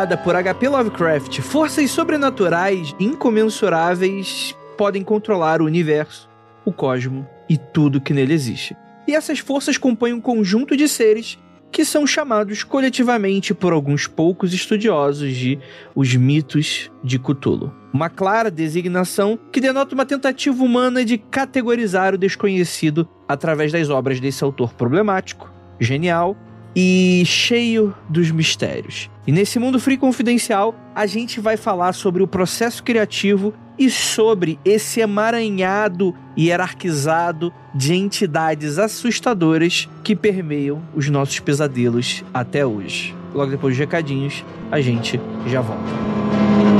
criada por H.P. Lovecraft, forças sobrenaturais incomensuráveis podem controlar o universo, o cosmo e tudo que nele existe. E essas forças compõem um conjunto de seres que são chamados coletivamente por alguns poucos estudiosos de os mitos de Cthulhu. Uma clara designação que denota uma tentativa humana de categorizar o desconhecido através das obras desse autor problemático, genial e cheio dos mistérios. E nesse mundo free confidencial, a gente vai falar sobre o processo criativo e sobre esse emaranhado hierarquizado de entidades assustadoras que permeiam os nossos pesadelos até hoje. Logo depois dos recadinhos, a gente já volta.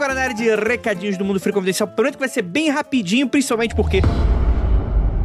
Agora na área de recadinhos do Mundo Free Confidencial. Prometo que vai ser bem rapidinho, principalmente porque.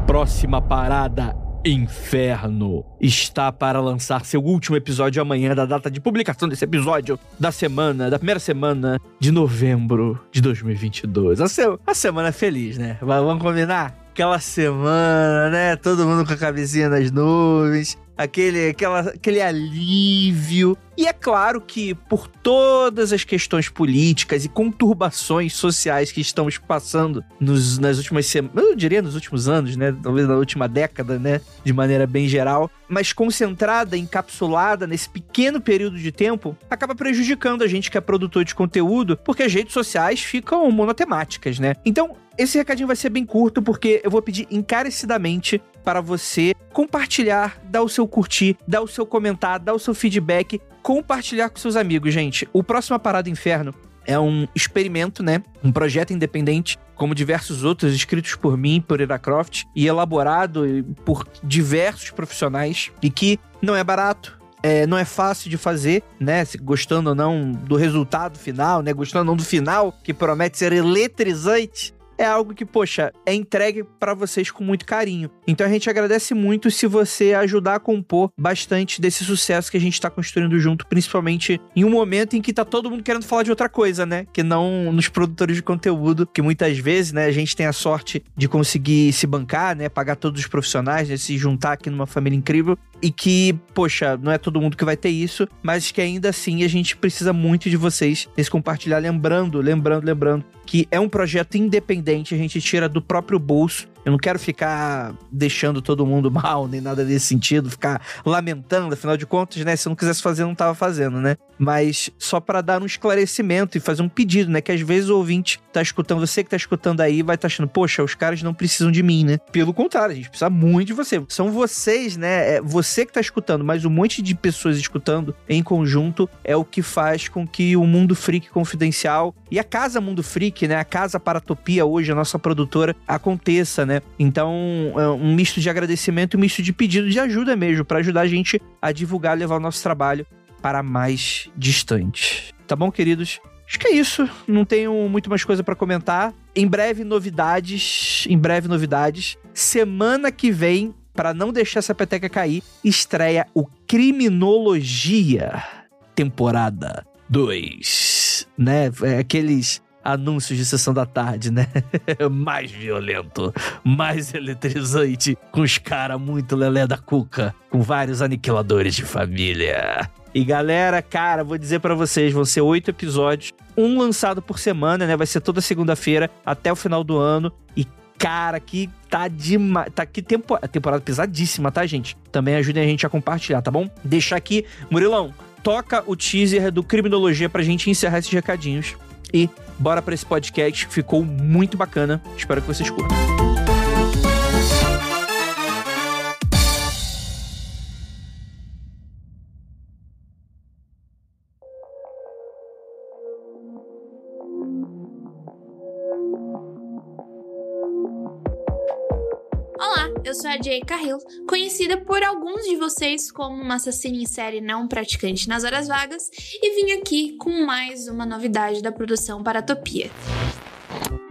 Próxima parada. Inferno está para lançar seu último episódio amanhã, da data de publicação desse episódio da semana, da primeira semana de novembro de 2022. A, se a semana feliz, né? Vamos combinar? Aquela semana, né? Todo mundo com a cabecinha nas nuvens, aquele, aquela, aquele alívio. E é claro que, por todas as questões políticas e conturbações sociais que estamos passando nos, nas últimas semanas, eu diria nos últimos anos, né? Talvez na última década, né? De maneira bem geral, mas concentrada, encapsulada nesse pequeno período de tempo, acaba prejudicando a gente que é produtor de conteúdo, porque as redes sociais ficam monotemáticas, né? Então, esse recadinho vai ser bem curto, porque eu vou pedir encarecidamente para você compartilhar, dar o seu curtir, dar o seu comentar, dar o seu feedback, compartilhar com seus amigos, gente. O próximo Parada Inferno é um experimento, né? Um projeto independente, como diversos outros, escritos por mim, por Iracroft, e elaborado por diversos profissionais, e que não é barato, é, não é fácil de fazer, né? Gostando ou não do resultado final, né? Gostando ou não do final, que promete ser eletrizante é algo que, poxa, é entregue para vocês com muito carinho. Então a gente agradece muito se você ajudar a compor bastante desse sucesso que a gente tá construindo junto, principalmente em um momento em que tá todo mundo querendo falar de outra coisa, né? Que não nos produtores de conteúdo, que muitas vezes, né, a gente tem a sorte de conseguir se bancar, né, pagar todos os profissionais, né, se juntar aqui numa família incrível e que, poxa, não é todo mundo que vai ter isso, mas que ainda assim a gente precisa muito de vocês nesse compartilhar, lembrando, lembrando, lembrando que é um projeto independente, a gente tira do próprio bolso. Eu não quero ficar deixando todo mundo mal, nem nada desse sentido, ficar lamentando, afinal de contas, né? Se eu não quisesse fazer, eu não tava fazendo, né? Mas só para dar um esclarecimento e fazer um pedido, né? Que às vezes o ouvinte tá escutando, você que tá escutando aí, vai estar tá achando, poxa, os caras não precisam de mim, né? Pelo contrário, a gente precisa muito de você. São vocês, né? É você que tá escutando, mas um monte de pessoas escutando em conjunto é o que faz com que o Mundo Freak Confidencial e a Casa Mundo Freak, né? A Casa Paratopia, hoje, a nossa produtora, aconteça, né? Então, é um misto de agradecimento e um misto de pedido de ajuda mesmo, para ajudar a gente a divulgar, levar o nosso trabalho para mais distante. Tá bom, queridos? Acho que é isso. Não tenho muito mais coisa para comentar. Em breve, novidades. Em breve, novidades. Semana que vem, para não deixar essa peteca cair, estreia o Criminologia, temporada 2. Né? É aqueles anúncios de sessão da tarde, né? mais violento, mais eletrizante, com os caras muito lelé da cuca, com vários aniquiladores de família. E galera, cara, vou dizer para vocês, vão ser oito episódios, um lançado por semana, né? Vai ser toda segunda-feira até o final do ano. E cara, que tá demais. Tá que tempo, temporada pesadíssima, tá, gente? Também ajudem a gente a compartilhar, tá bom? Deixa aqui, Murilão, toca o teaser do Criminologia pra gente encerrar esses recadinhos. E bora para esse podcast, ficou muito bacana. Espero que vocês curtam. Sou a Jay Carril, conhecida por alguns de vocês como uma assassina em série não praticante nas horas vagas, e vim aqui com mais uma novidade da produção Paratopia.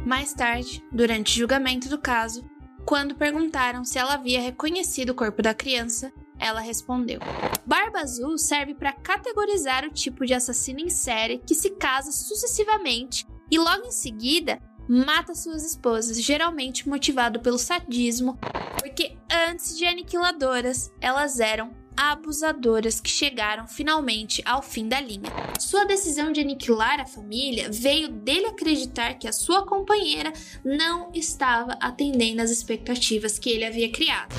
Mais tarde, durante o julgamento do caso, quando perguntaram se ela havia reconhecido o corpo da criança, ela respondeu: Barba Azul serve para categorizar o tipo de assassino em série que se casa sucessivamente e logo em seguida mata suas esposas, geralmente motivado pelo sadismo, porque antes de aniquiladoras, elas eram abusadoras que chegaram finalmente ao fim da linha. Sua decisão de aniquilar a família veio dele acreditar que a sua companheira não estava atendendo às expectativas que ele havia criado.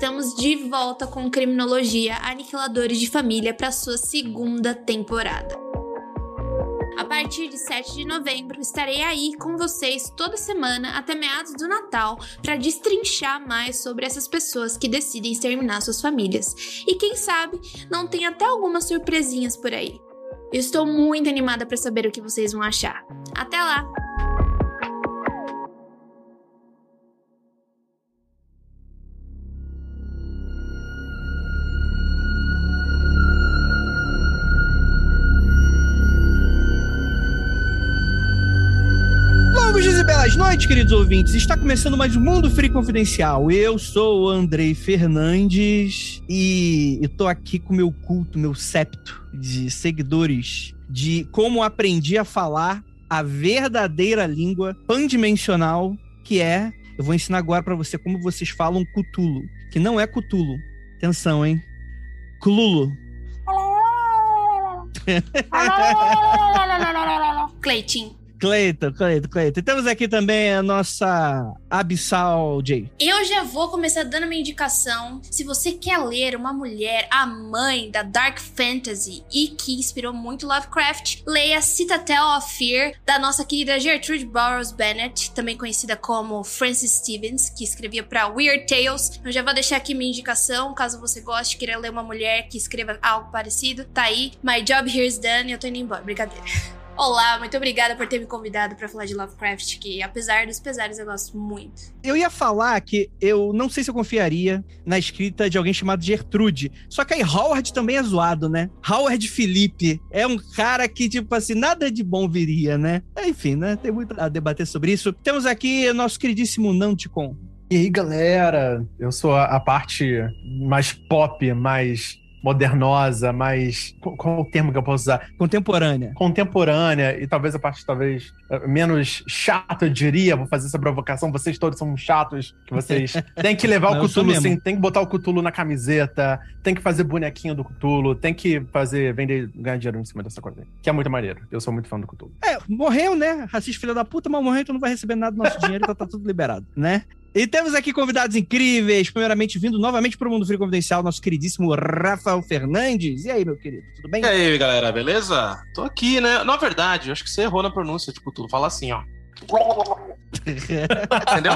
Estamos de volta com Criminologia Aniquiladores de Família para sua segunda temporada. A partir de 7 de novembro, estarei aí com vocês toda semana até meados do Natal para destrinchar mais sobre essas pessoas que decidem exterminar suas famílias. E quem sabe não tem até algumas surpresinhas por aí. Estou muito animada para saber o que vocês vão achar. Até lá! Queridos ouvintes. Está começando mais um Mundo Free Confidencial. Eu sou o Andrei Fernandes e estou aqui com meu culto, meu septo de seguidores de como aprendi a falar a verdadeira língua pandimensional que é. Eu vou ensinar agora para você como vocês falam Cutulo, que não é Cutulo. Atenção, hein? Clulo. Cleitinho. Cleiton, Cleiton, Cleiton. Temos aqui também a nossa Abissal Jay. Eu já vou começar dando uma indicação. Se você quer ler uma mulher, a mãe da Dark Fantasy e que inspirou muito Lovecraft, leia Citadel of Fear, da nossa querida Gertrude Burroughs Bennett, também conhecida como Frances Stevens, que escrevia para Weird Tales. Eu já vou deixar aqui minha indicação, caso você goste, queira ler uma mulher que escreva algo parecido. Tá aí. My job here is done e eu tô indo embora. Brincadeira. Olá, muito obrigada por ter me convidado para falar de Lovecraft, que apesar dos pesares eu gosto muito. Eu ia falar que eu não sei se eu confiaria na escrita de alguém chamado Gertrude. Só que aí Howard também é zoado, né? Howard Felipe é um cara que, tipo assim, nada de bom viria, né? Enfim, né? Tem muito a debater sobre isso. Temos aqui o nosso queridíssimo Nanticon. E aí, galera? Eu sou a, a parte mais pop, mais modernosa, mais. Qual o termo que eu posso usar? Contemporânea. Contemporânea, e talvez a parte talvez eh, menos chata, eu diria, vou fazer essa provocação. Vocês todos são chatos, que vocês têm que levar o Cutulo sim, tem que botar o Cutulo na camiseta, tem que fazer bonequinho do Cutulo, tem que fazer, vender, ganhar dinheiro em cima dessa coisa. Que é muito maneiro. Eu sou muito fã do Cutulo. É, morreu, né? Racista filha da puta, mas morreu, então não vai receber nada do nosso dinheiro, então tá tudo liberado, né? E temos aqui convidados incríveis, primeiramente vindo novamente para o Mundo Frio Confidencial, nosso queridíssimo Rafael Fernandes. E aí, meu querido, tudo bem? E aí, galera, beleza? Tô aqui, né? Na verdade, acho que você errou na pronúncia, tipo, tudo. Fala assim, ó. Entendeu?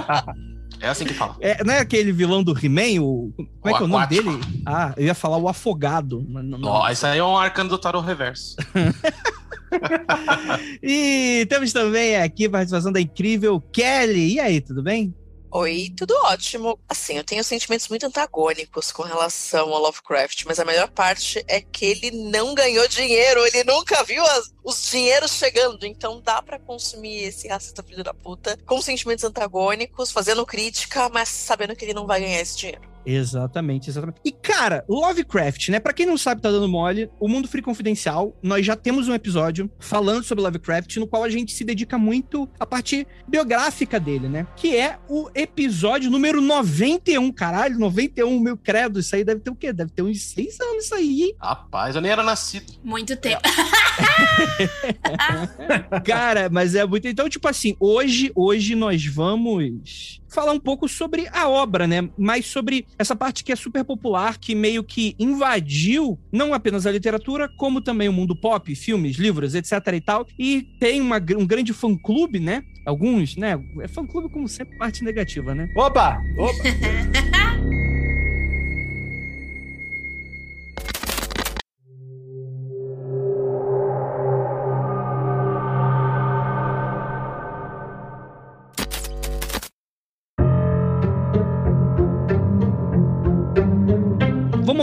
É assim que fala. É, não é aquele vilão do He-Man? O... Como é o que é o nome dele? Ah, eu ia falar o Afogado. Mas não, não. Oh, isso aí é um arcano do Tarot Reverso. e temos também aqui a participação da incrível Kelly. E aí, tudo bem? Oi, tudo ótimo. Assim, eu tenho sentimentos muito antagônicos com relação ao Lovecraft, mas a melhor parte é que ele não ganhou dinheiro, ele nunca viu as, os dinheiros chegando. Então dá para consumir esse racista filho da puta com sentimentos antagônicos, fazendo crítica, mas sabendo que ele não vai ganhar esse dinheiro. Exatamente, exatamente. E, cara, Lovecraft, né? Pra quem não sabe, tá dando mole, o Mundo Free Confidencial, nós já temos um episódio falando sobre Lovecraft, no qual a gente se dedica muito à parte biográfica dele, né? Que é o episódio número 91. Caralho, 91, meu credo. Isso aí deve ter o quê? Deve ter uns seis anos isso aí. Rapaz, eu nem era nascido. Muito tempo. cara, mas é muito. Então, tipo assim, hoje, hoje nós vamos falar um pouco sobre a obra, né? Mais sobre essa parte que é super popular, que meio que invadiu não apenas a literatura, como também o mundo pop, filmes, livros, etc e tal. E tem uma, um grande fã-clube, né? Alguns, né? É fã-clube como sempre parte negativa, né? Opa! Opa!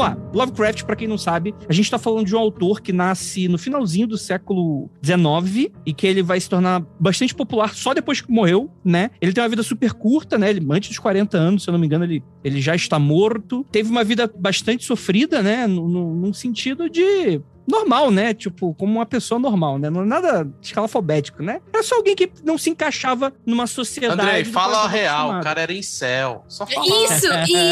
Lá. Lovecraft, para quem não sabe, a gente tá falando de um autor que nasce no finalzinho do século XIX e que ele vai se tornar bastante popular só depois que morreu, né? Ele tem uma vida super curta, né? Ele, antes dos 40 anos, se eu não me engano, ele, ele já está morto. Teve uma vida bastante sofrida, né? No, no, num sentido de normal, né? Tipo, como uma pessoa normal, né? Não é nada escalafobético, né? Era só alguém que não se encaixava numa sociedade. André, fala a real, o cara era incel. Só fala. Isso,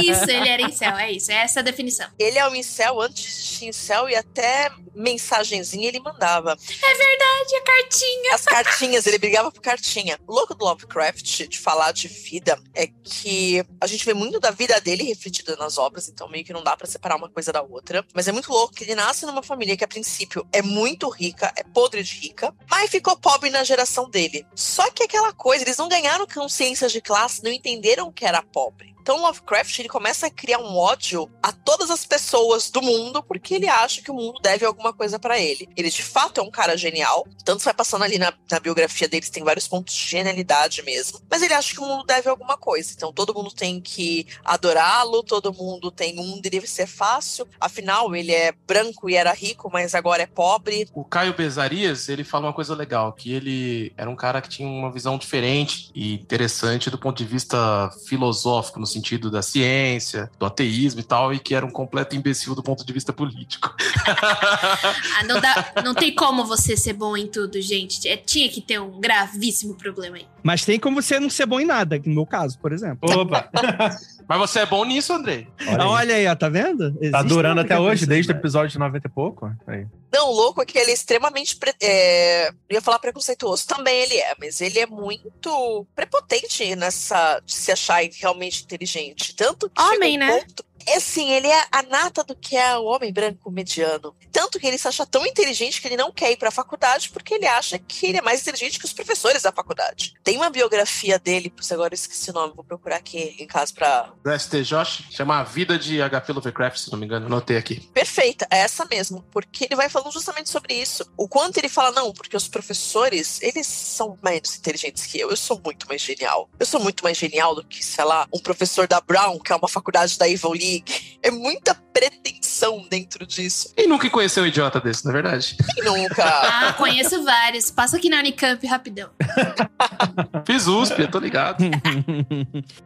isso, ele era incel, é isso, é essa a definição. Ele é um incel antes de incel e até mensagenzinha ele mandava. É verdade, a cartinha. As cartinhas, ele brigava por cartinha. O louco do Lovecraft de falar de vida é que a gente vê muito da vida dele refletida nas obras, então meio que não dá para separar uma coisa da outra. Mas é muito louco que ele nasce numa família que a princípio é muito rica, é podre de rica, mas ficou pobre na geração dele. Só que aquela coisa, eles não ganharam consciência de classe, não entenderam que era pobre. Então Lovecraft ele começa a criar um ódio a todas as pessoas do mundo porque ele acha que o mundo deve alguma coisa para ele. Ele de fato é um cara genial, tanto vai passando ali na, na biografia deles tem vários pontos de genialidade mesmo, mas ele acha que o mundo deve alguma coisa. Então todo mundo tem que adorá-lo, todo mundo tem um deve ser fácil. Afinal ele é branco e era rico, mas agora é pobre. O Caio Bezarias ele fala uma coisa legal que ele era um cara que tinha uma visão diferente e interessante do ponto de vista filosófico no sentido da ciência, do ateísmo e tal, e que era um completo imbecil do ponto de vista político. ah, não, dá, não tem como você ser bom em tudo, gente. É, tinha que ter um gravíssimo problema aí. Mas tem como você não ser bom em nada, no meu caso, por exemplo. Opa! Mas você é bom nisso, Andrei. Olha aí, Olha aí ó, tá vendo? Existe tá durando até hoje, desde o episódio de 90 e pouco. Aí. Não, o louco é que ele é extremamente. Pre... É... Eu ia falar preconceituoso. Também ele é, mas ele é muito prepotente nessa de se achar realmente inteligente. Tanto que. Homem, um né? Ponto assim, ele é a nata do que é o homem branco mediano. Tanto que ele se acha tão inteligente que ele não quer ir para a faculdade porque ele acha que ele é mais inteligente que os professores da faculdade. Tem uma biografia dele, se agora eu esqueci o nome, vou procurar aqui em casa para. Do STJ, chama A Vida de HP Lovecraft, se não me engano, anotei aqui. Perfeita, é essa mesmo, porque ele vai falando justamente sobre isso. O quanto ele fala, não, porque os professores, eles são menos inteligentes que eu, eu sou muito mais genial. Eu sou muito mais genial do que, sei lá, um professor da Brown, que é uma faculdade da Evil League é muita pretensão dentro disso. E nunca conheceu um idiota desse, na é verdade? Quem nunca? Ah, conheço vários. Passa aqui na Unicamp rapidão. Fiz USP, eu tô ligado.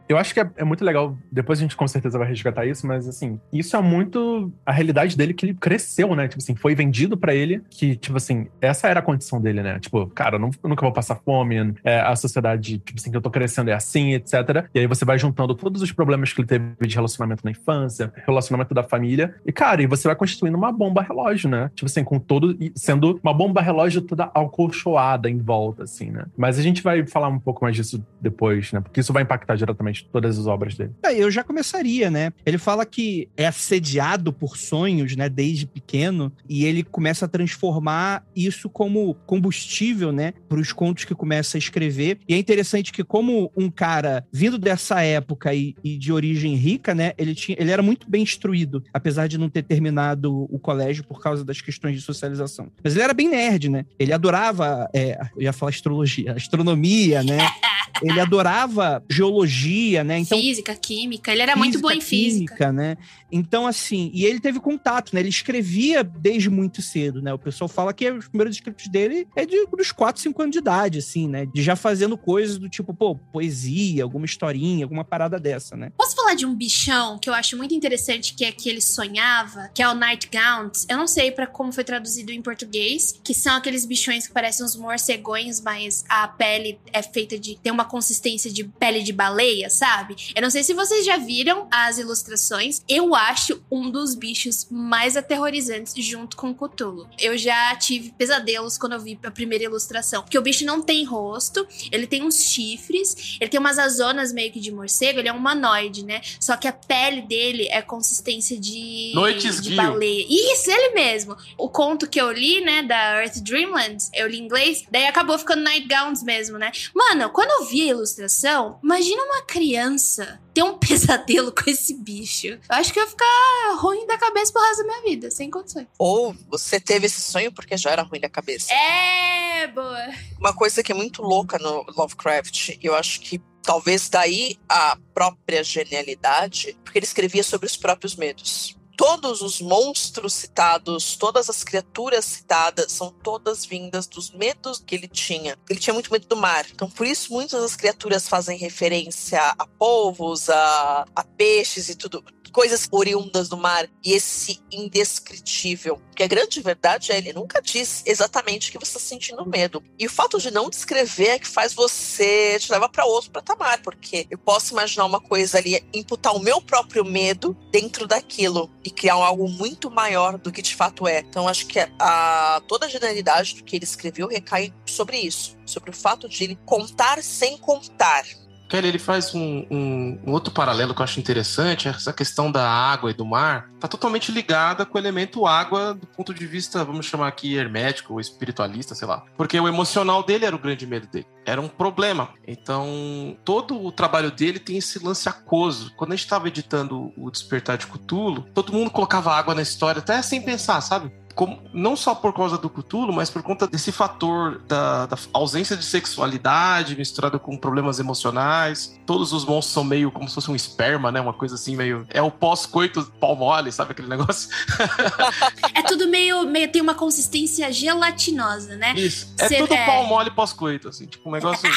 eu acho que é, é, muito legal. Depois a gente com certeza vai resgatar isso, mas assim, isso é muito a realidade dele que ele cresceu, né? Tipo assim, foi vendido para ele que, tipo assim, essa era a condição dele, né? Tipo, cara, eu, não, eu nunca vou passar fome, é, a sociedade, tipo assim, que eu tô crescendo é assim, etc. E aí você vai juntando todos os problemas que ele teve de relacionamento na infância, relacionamento da família. E, cara, e você vai constituindo uma bomba relógio, né? Tipo assim, com todo. sendo uma bomba relógio toda alcolchoada em volta, assim, né? Mas a gente vai falar um pouco mais disso depois, né? Porque isso vai impactar diretamente todas as obras dele. É, eu já começaria, né? Ele fala que é assediado por sonhos, né? Desde pequeno, e ele começa a transformar isso como combustível, né? Para os contos que começa a escrever. E é interessante que, como um cara vindo dessa época e, e de origem rica, né? Ele tinha, ele era muito bem instruído, apesar de não ter terminado o colégio por causa das questões de socialização. Mas ele era bem nerd, né? Ele adorava, é, eu ia falar astrologia, astronomia, né? ele adorava geologia, né? Então, física, química, ele era física, muito bom em física. Química, né? Então, assim, e ele teve contato, né? Ele escrevia desde muito cedo, né? O pessoal fala que os primeiros escritos dele é de, dos 4, 5 anos de idade, assim, né? De já fazendo coisas do tipo, pô, poesia, alguma historinha, alguma parada dessa, né? Posso falar de um bichão que eu acho muito interessante, que é que ele sonhava, que é o Nightgowns. Eu não sei para como foi traduzido em português, que são aqueles bichões que parecem uns morcegões, mas a pele é feita de. tem uma consistência de pele de baleia, sabe? Eu não sei se vocês já viram as ilustrações. Eu acho um dos bichos mais aterrorizantes junto com o Cthulhu. Eu já tive pesadelos quando eu vi a primeira ilustração. Porque o bicho não tem rosto, ele tem uns chifres, ele tem umas azonas meio que de morcego, ele é um humanoide, né? Só que a pele dele é consistência de, Noites de baleia. Isso, ele mesmo. O conto que eu li, né, da Earth Dreamlands, eu li em inglês, daí acabou ficando Nightgowns mesmo, né? Mano, quando eu vi a ilustração, imagina uma criança ter um pesadelo com esse bicho. Eu acho que eu ia ficar ruim da cabeça pro resto da minha vida, sem condições. Ou você teve esse sonho porque já era ruim da cabeça. É, boa. Uma coisa que é muito louca no Lovecraft, eu acho que talvez daí a própria genialidade, porque ele escrevia sobre os próprios medos. todos os monstros citados, todas as criaturas citadas, são todas vindas dos medos que ele tinha. Ele tinha muito medo do mar. Então, por isso, muitas das criaturas fazem referência a polvos, a, a peixes e tudo coisas oriundas do mar e esse indescritível. Porque a grande verdade é ele nunca diz exatamente que você está sentindo medo. E o fato de não descrever é que faz você te levar para outro patamar, porque eu posso imaginar uma coisa ali, imputar o meu próprio medo dentro daquilo e criar algo muito maior do que de fato é. Então acho que a, toda a genialidade do que ele escreveu recai sobre isso, sobre o fato de ele contar sem contar. Kelly, ele faz um, um, um, outro paralelo que eu acho interessante, essa questão da água e do mar, está totalmente ligada com o elemento água do ponto de vista, vamos chamar aqui, hermético ou espiritualista, sei lá. Porque o emocional dele era o grande medo dele. Era um problema. Então, todo o trabalho dele tem esse lance aquoso. Quando a gente estava editando o Despertar de Cthulhu, todo mundo colocava água na história, até sem pensar, sabe? Como, não só por causa do Cthulhu, mas por conta desse fator da, da, ausência de sexualidade misturado com problemas emocionais. Todos os monstros são meio como se fosse um esperma, né? Uma coisa assim, meio. É o pós-coito pau mole, sabe aquele negócio? é tudo meio, meio. tem uma consistência gelatinosa, né? Isso. É Cê, tudo é... pau mole pós-coito, assim, tipo um negócio.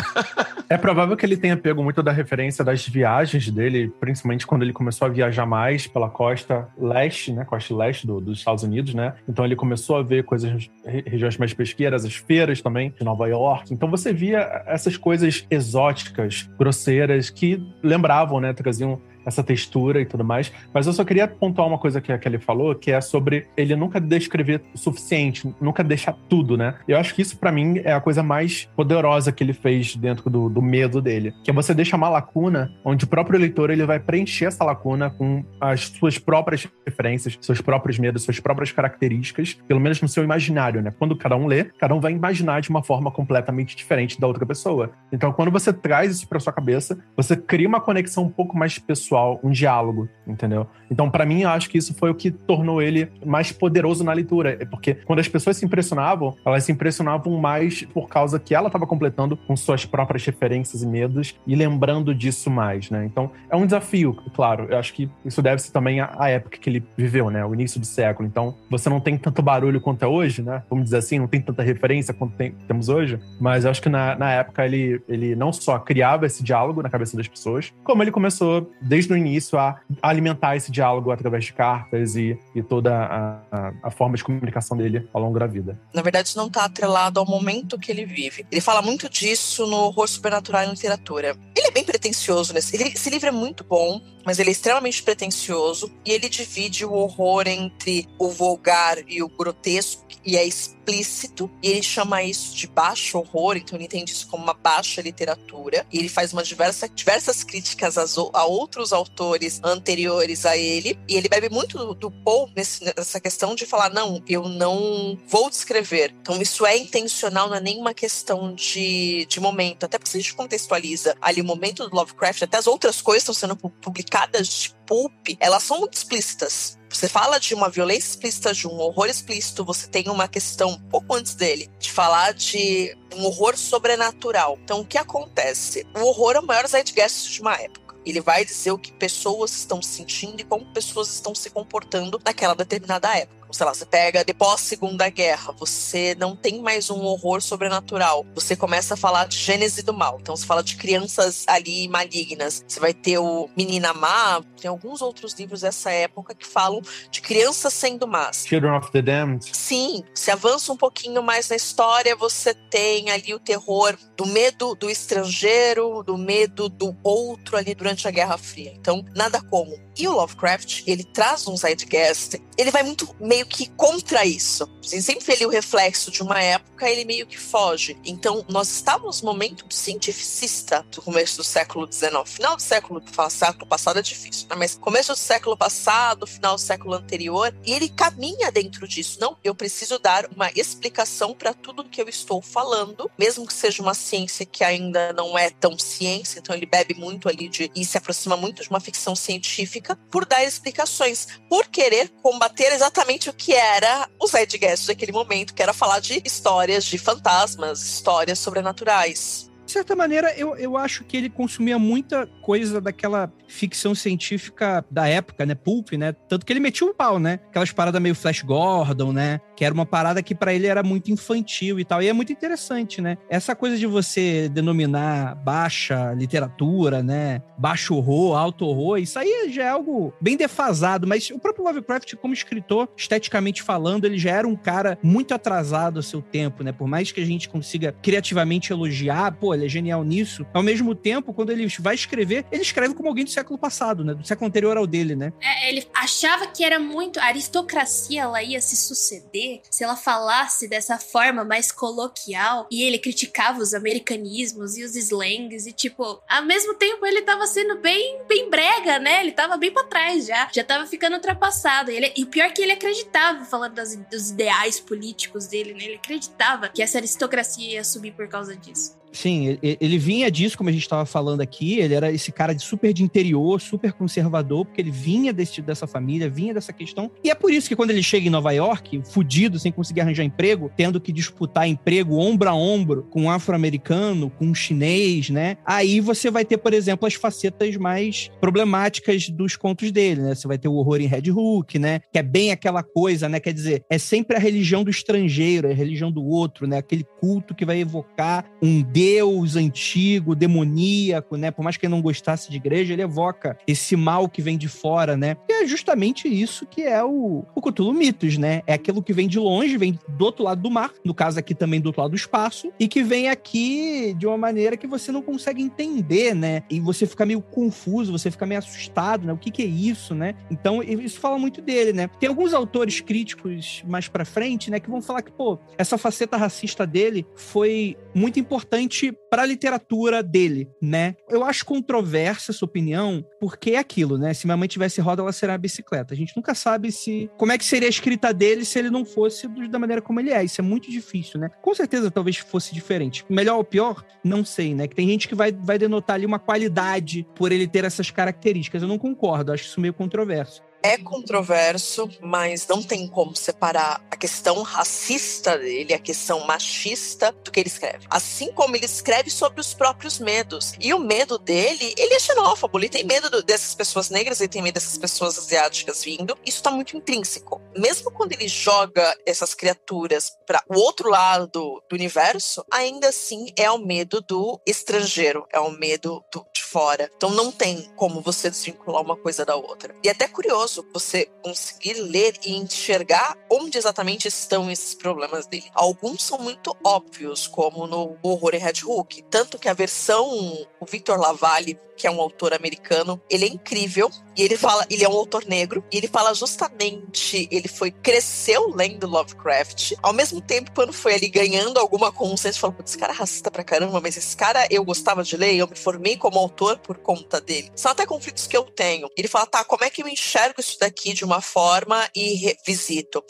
é provável que ele tenha pego muito da referência das viagens dele, principalmente quando ele começou a viajar mais pela costa leste, né? Costa leste do, dos Estados Unidos Unidos, né? Então ele começou a ver coisas, regiões mais pesqueiras, as feiras também de Nova York. Então você via essas coisas exóticas, grosseiras, que lembravam, né? Traziam essa textura e tudo mais. Mas eu só queria pontuar uma coisa que a Kelly falou, que é sobre ele nunca descrever o suficiente, nunca deixar tudo, né? Eu acho que isso para mim é a coisa mais poderosa que ele fez dentro do, do medo dele, que é você deixa uma lacuna onde o próprio leitor ele vai preencher essa lacuna com as suas próprias referências, seus próprios medos, suas próprias características, pelo menos no seu imaginário, né? Quando cada um lê, cada um vai imaginar de uma forma completamente diferente da outra pessoa. Então, quando você traz isso para sua cabeça, você cria uma conexão um pouco mais pessoal pessoal, um diálogo, entendeu? Então, para mim, eu acho que isso foi o que tornou ele mais poderoso na leitura. É porque quando as pessoas se impressionavam, elas se impressionavam mais por causa que ela estava completando com suas próprias referências e medos e lembrando disso mais, né? Então, é um desafio, claro. Eu acho que isso deve-se também à, época que ele viveu, né? O início do século. Então, você não tem tanto barulho quanto é hoje, né? Vamos dizer assim, não tem tanta referência quanto tem, temos hoje. Mas eu acho que na, na época ele, ele não só criava esse diálogo na cabeça das pessoas, como ele começou, desde o início, a alimentar esse diálogo através de cartas e, e toda a, a, forma de comunicação dele ao longo da vida. Na verdade, isso não está atrelado ao momento que ele vive. Ele fala muito disso no Horror Supernatural em Literatura. Ele é bem pretencioso nesse. Ele, esse livro é muito bom, mas ele é extremamente pretencioso e ele divide o horror entre o vulgar e o grotesco e é explícito, e ele chama isso de baixo horror, então ele entende isso como uma baixa literatura, e ele faz uma diversa, diversas críticas a outros autores anteriores a ele, e ele bebe muito do, do Paul nesse, nessa questão de falar, não, eu não vou descrever. Então isso é intencional, não é nenhuma questão de, de momento, até porque se a gente contextualiza ali o momento do Lovecraft, até as outras coisas estão sendo publicadas de pulp, elas são muito explícitas. Você fala de uma violência explícita, de um horror explícito, você tem uma questão um pouco antes dele, de falar de um horror sobrenatural. Então, o que acontece? O horror é o maior zeitgeist de uma época. Ele vai dizer o que pessoas estão sentindo e como pessoas estão se comportando naquela determinada época sei lá, você pega de pós-segunda guerra, você não tem mais um horror sobrenatural. Você começa a falar de gênese do mal. Então você fala de crianças ali malignas. Você vai ter o Menina Má, tem alguns outros livros dessa época que falam de crianças sendo más. Children of the Damned. Sim, se avança um pouquinho mais na história, você tem ali o terror do medo do estrangeiro, do medo do outro ali durante a Guerra Fria. Então, nada como. E o Lovecraft, ele traz um zeitgeist, ele vai muito meio que contra isso. Assim, sempre ali o reflexo de uma época, ele meio que foge. Então, nós estávamos no momento cientificista do começo do século XIX. Final do século, século passado é difícil, né? mas começo do século passado, final do século anterior, e ele caminha dentro disso. Não, eu preciso dar uma explicação para tudo que eu estou falando, mesmo que seja uma ciência que ainda não é tão ciência, então ele bebe muito ali de e se aproxima muito de uma ficção científica por dar explicações, por querer combater exatamente o que era o Zeitgeist daquele momento, que era falar de histórias de fantasmas, histórias sobrenaturais. De certa maneira, eu, eu acho que ele consumia muita coisa daquela ficção científica da época, né? Pulp, né? Tanto que ele metia um pau, né? Aquelas paradas meio Flash Gordon, né? Que era uma parada que para ele era muito infantil e tal. E é muito interessante, né? Essa coisa de você denominar baixa literatura, né? Baixo horror, alto horror, isso aí já é algo bem defasado. Mas o próprio Lovecraft, como escritor, esteticamente falando, ele já era um cara muito atrasado ao seu tempo, né? Por mais que a gente consiga criativamente elogiar, pô, ele é genial nisso. Ao mesmo tempo, quando ele vai escrever, ele escreve como alguém do século passado, né? Do século anterior ao dele, né? É, ele achava que era muito. A aristocracia ela ia se suceder se ela falasse dessa forma mais coloquial. E ele criticava os americanismos e os slangs. E, tipo, ao mesmo tempo ele tava sendo bem, bem brega, né? Ele tava bem pra trás já. Já tava ficando ultrapassado. E, ele, e pior que ele acreditava, falando das, dos ideais políticos dele, né? Ele acreditava que essa aristocracia ia subir por causa disso. Sim, ele vinha disso, como a gente estava falando aqui, ele era esse cara de super de interior, super conservador, porque ele vinha desse, dessa família, vinha dessa questão. E é por isso que quando ele chega em Nova York, fudido, sem conseguir arranjar emprego, tendo que disputar emprego ombro a ombro com um afro-americano, com um chinês, né? Aí você vai ter, por exemplo, as facetas mais problemáticas dos contos dele, né? Você vai ter o horror em Red Hook, né? Que é bem aquela coisa, né? Quer dizer, é sempre a religião do estrangeiro, é a religião do outro, né? Aquele culto que vai evocar um Deus antigo, demoníaco, né? Por mais que ele não gostasse de igreja, ele evoca esse mal que vem de fora, né? E é justamente isso que é o, o Cthulhu Mitos, né? É aquilo que vem de longe, vem do outro lado do mar, no caso aqui também do outro lado do espaço, e que vem aqui de uma maneira que você não consegue entender, né? E você fica meio confuso, você fica meio assustado, né? O que, que é isso, né? Então, isso fala muito dele, né? Tem alguns autores críticos mais pra frente, né, que vão falar que, pô, essa faceta racista dele foi muito importante importante para a literatura dele, né? Eu acho controversa essa opinião, porque é aquilo, né? Se minha mãe tivesse roda, ela será bicicleta. A gente nunca sabe se como é que seria a escrita dele se ele não fosse da maneira como ele é. Isso é muito difícil, né? Com certeza talvez fosse diferente. Melhor ou pior, não sei, né? Que tem gente que vai, vai denotar ali uma qualidade por ele ter essas características. Eu não concordo, acho isso meio controverso é controverso, mas não tem como separar a questão racista dele, a questão machista do que ele escreve. Assim como ele escreve sobre os próprios medos. E o medo dele, ele é xenófobo, ele tem medo dessas pessoas negras, ele tem medo dessas pessoas asiáticas vindo. Isso está muito intrínseco. Mesmo quando ele joga essas criaturas para o outro lado do, do universo, ainda assim é o medo do estrangeiro, é o medo do, de fora. Então não tem como você desvincular uma coisa da outra. E é até curioso você conseguir ler e enxergar onde exatamente estão esses problemas dele. Alguns são muito óbvios, como no Horror em Red Hook, tanto que a versão o Victor Lavalle que é um autor americano, ele é incrível e ele fala, ele é um autor negro e ele fala justamente, ele foi cresceu lendo Lovecraft, ao mesmo tempo quando foi ali ganhando alguma consciência, falou, esse cara é racista pra caramba, mas esse cara eu gostava de ler, eu me formei como autor por conta dele. São até conflitos que eu tenho. Ele fala, tá, como é que eu enxergo isso daqui de uma forma e revisito?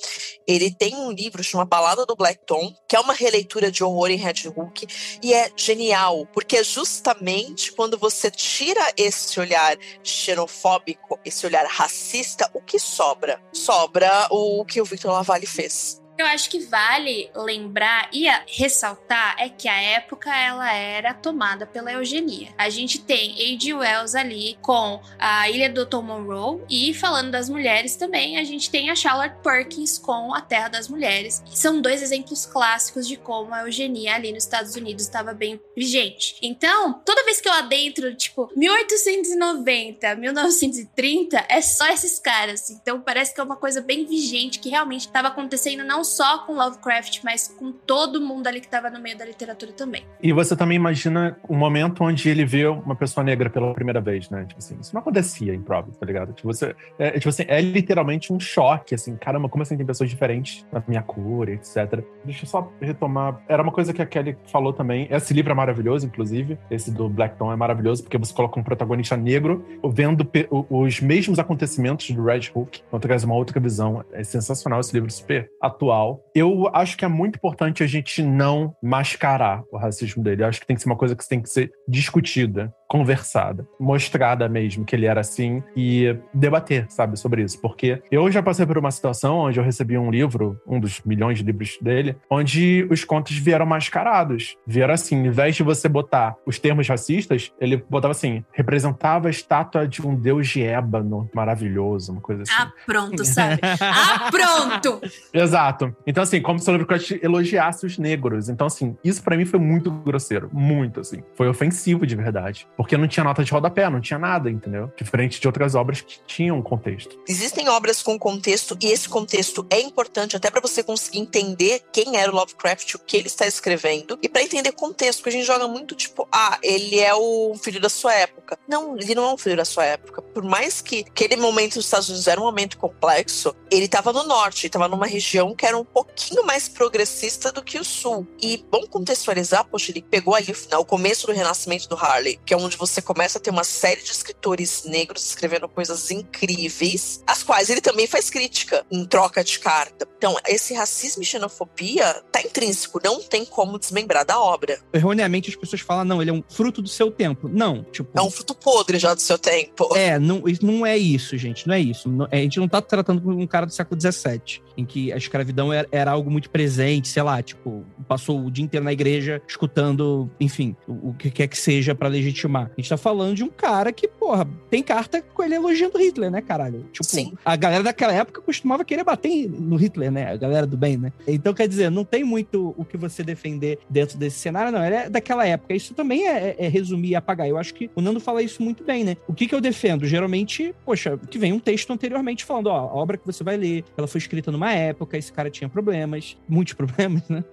Ele tem um livro chamado Balada do Black Tom, que é uma releitura de horror em Red Hook e é genial, porque é justamente quando você tira esse olhar xenofóbico, esse olhar racista, o que sobra? Sobra o que o Victor Lavalle fez. Eu acho que vale lembrar e ressaltar é que a época ela era tomada pela eugenia. A gente tem A.G. Wells ali com a Ilha do Tom Monroe e falando das mulheres também, a gente tem a Charlotte Perkins com A Terra das Mulheres. São dois exemplos clássicos de como a eugenia ali nos Estados Unidos estava bem vigente. Então, toda vez que eu adentro, tipo, 1890, 1930, é só esses caras. Então, parece que é uma coisa bem vigente que realmente estava acontecendo não só com Lovecraft, mas com todo mundo ali que estava no meio da literatura também. E você também imagina o momento onde ele vê uma pessoa negra pela primeira vez, né? Tipo assim, isso não acontecia em prova, tá ligado? Tipo, você, é, tipo assim, é literalmente um choque, assim, caramba, como assim tem pessoas diferentes na minha cor, etc. Deixa eu só retomar. Era uma coisa que a Kelly falou também. Esse livro é maravilhoso, inclusive. Esse do Blackton é maravilhoso, porque você coloca um protagonista negro vendo os mesmos acontecimentos do Red Hook, então traz uma outra visão. É sensacional esse livro, super atual eu acho que é muito importante a gente não mascarar o racismo dele. Eu acho que tem que ser uma coisa que tem que ser discutida. Conversada, mostrada mesmo que ele era assim e debater, sabe, sobre isso. Porque eu já passei por uma situação onde eu recebi um livro, um dos milhões de livros dele, onde os contos vieram mascarados. Vieram assim, em vez de você botar os termos racistas, ele botava assim, representava a estátua de um deus de ébano maravilhoso, uma coisa assim. Ah, pronto, sabe? ah, pronto! Exato. Então, assim, como se o Lovecraft elogiasse os negros. Então, assim, isso para mim foi muito grosseiro. Muito, assim. Foi ofensivo de verdade. Porque não tinha nota de rodapé, não tinha nada, entendeu? Diferente de outras obras que tinham contexto. Existem obras com contexto e esse contexto é importante até para você conseguir entender quem era o Lovecraft, o que ele está escrevendo e para entender contexto, porque a gente joga muito tipo, ah, ele é o filho da sua época. Não, ele não é um filho da sua época. Por mais que aquele momento dos Estados Unidos era um momento complexo, ele estava no norte, estava numa região que era um pouquinho mais progressista do que o sul. E bom contextualizar, poxa, ele pegou ali o começo do renascimento do Harley, que é onde você começa a ter uma série de escritores negros escrevendo coisas incríveis, as quais ele também faz crítica em troca de carta. Então, esse racismo e xenofobia tá intrínseco, não tem como desmembrar da obra. Erroneamente as pessoas falam, não, ele é um fruto do seu tempo. Não, tipo. É um fruto podre já do seu tempo. É, não, não é isso, gente, não é isso. a gente não tá tratando com um cara do século XVII, em que a escravidão era, era algo muito presente, sei lá, tipo, passou o dia inteiro na igreja escutando, enfim, o, o que quer que seja para legitimar. A gente tá falando de um cara que, porra, tem carta com ele elogiando Hitler, né, caralho? Tipo, Sim. a galera daquela época costumava querer bater no Hitler, né? A galera do bem, né? Então, quer dizer, não tem muito o que você defender dentro desse cenário, não. Ele é daquela época. Isso também é, é resumir e apagar. Eu acho que o Nando fala isso muito bem, né? O que, que eu defendo? Geralmente, poxa, que vem um texto anteriormente falando, ó, a obra que você vai ler, ela foi escrita numa época, esse cara tinha problemas, muitos problemas, né?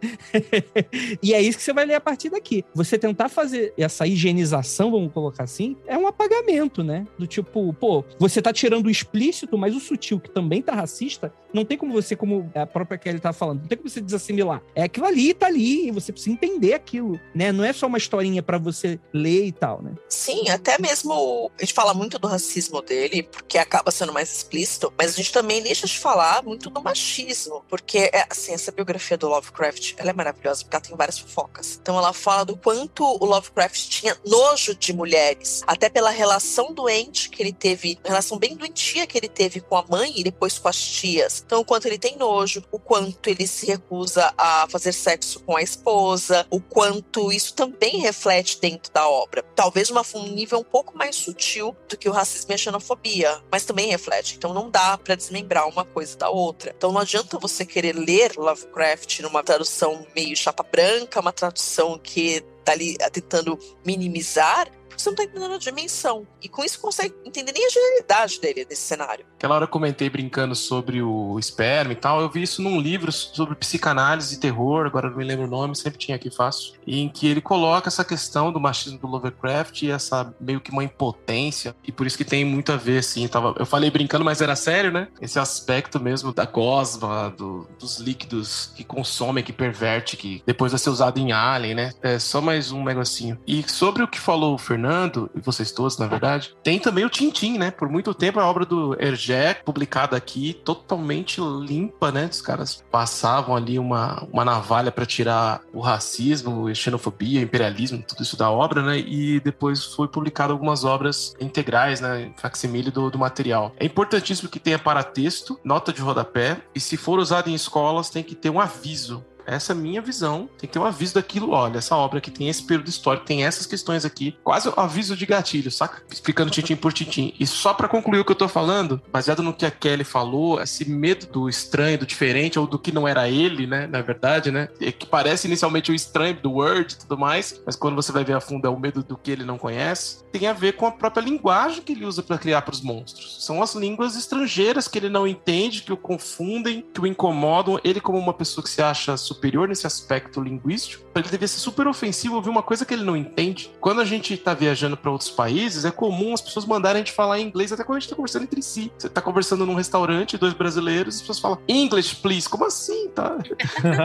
e é isso que você vai ler a partir daqui. Você tentar fazer essa higienização, vamos colocar assim, é um apagamento, né? Do tipo, pô, você tá tirando o explícito, mas o sutil, que também tá racista, não tem como você, como a própria Kelly tá falando, não tem como você desassimilar. É aquilo ali, tá ali, e você precisa entender aquilo, né? Não é só uma historinha para você ler e tal, né? Sim, até mesmo a gente fala muito do racismo dele, porque acaba sendo mais explícito, mas a gente também deixa de falar muito do machismo, porque, é, assim, essa biografia do Lovecraft, ela é maravilhosa, porque ela tem várias fofocas. Então ela fala do quanto o Lovecraft tinha nojo de mulheres, até pela relação doente que ele teve, relação bem doentia que ele teve com a mãe e depois com as tias. Então, o quanto ele tem nojo, o quanto ele se recusa a fazer sexo com a esposa, o quanto isso também reflete dentro da obra. Talvez uma, um nível um pouco mais sutil do que o racismo e a xenofobia, mas também reflete. Então, não dá para desmembrar uma coisa da outra. Então, não adianta você querer ler Lovecraft numa tradução meio chapa branca, uma tradução que tá ali tentando minimizar, porque você não tá entendendo a dimensão. E com isso consegue entender nem a genialidade dele nesse cenário. Aquela hora eu comentei brincando sobre o esperma e tal. Eu vi isso num livro sobre psicanálise e terror, agora não me lembro o nome, sempre tinha aqui fácil. Em que ele coloca essa questão do machismo do Lovecraft e essa meio que uma impotência. E por isso que tem muito a ver, assim. Tava, eu falei brincando, mas era sério, né? Esse aspecto mesmo da gosma, do, dos líquidos que consomem, que perverte, que depois vai ser usado em Alien, né? É só mais um negocinho. E sobre o que falou o Fernando Fernando, e vocês todos, na verdade, tem também o Tintim, né? Por muito tempo a obra do Hergé, publicada aqui, totalmente limpa, né? Os caras passavam ali uma, uma navalha para tirar o racismo, a xenofobia, o imperialismo, tudo isso da obra, né? E depois foi publicado algumas obras integrais, né? Facsimile do, do material. É importantíssimo que tenha paratexto, nota de rodapé, e se for usado em escolas, tem que ter um aviso essa é a minha visão. Tem que ter um aviso daquilo. Olha, essa obra aqui tem esse período histórico, tem essas questões aqui. Quase um aviso de gatilho, saca? Explicando tintim por tintim. E só para concluir o que eu tô falando, baseado no que a Kelly falou, esse medo do estranho, do diferente, ou do que não era ele, né? Na verdade, né? É que parece inicialmente o estranho do Word e tudo mais, mas quando você vai ver a fundo é o medo do que ele não conhece. Tem a ver com a própria linguagem que ele usa para criar para os monstros. São as línguas estrangeiras que ele não entende, que o confundem, que o incomodam. Ele, como uma pessoa que se acha superior nesse aspecto linguístico, ele devia ser super ofensivo ouvir uma coisa que ele não entende. Quando a gente tá viajando para outros países, é comum as pessoas mandarem a gente falar inglês até quando a gente tá conversando entre si. Você tá conversando num restaurante, dois brasileiros, as pessoas falam English, please. Como assim, tá?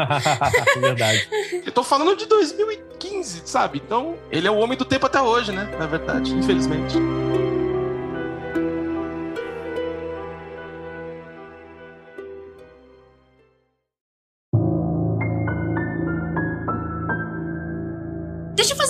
verdade. Eu tô falando de 2015, sabe? Então, ele é o homem do tempo até hoje, né? Na verdade, infelizmente.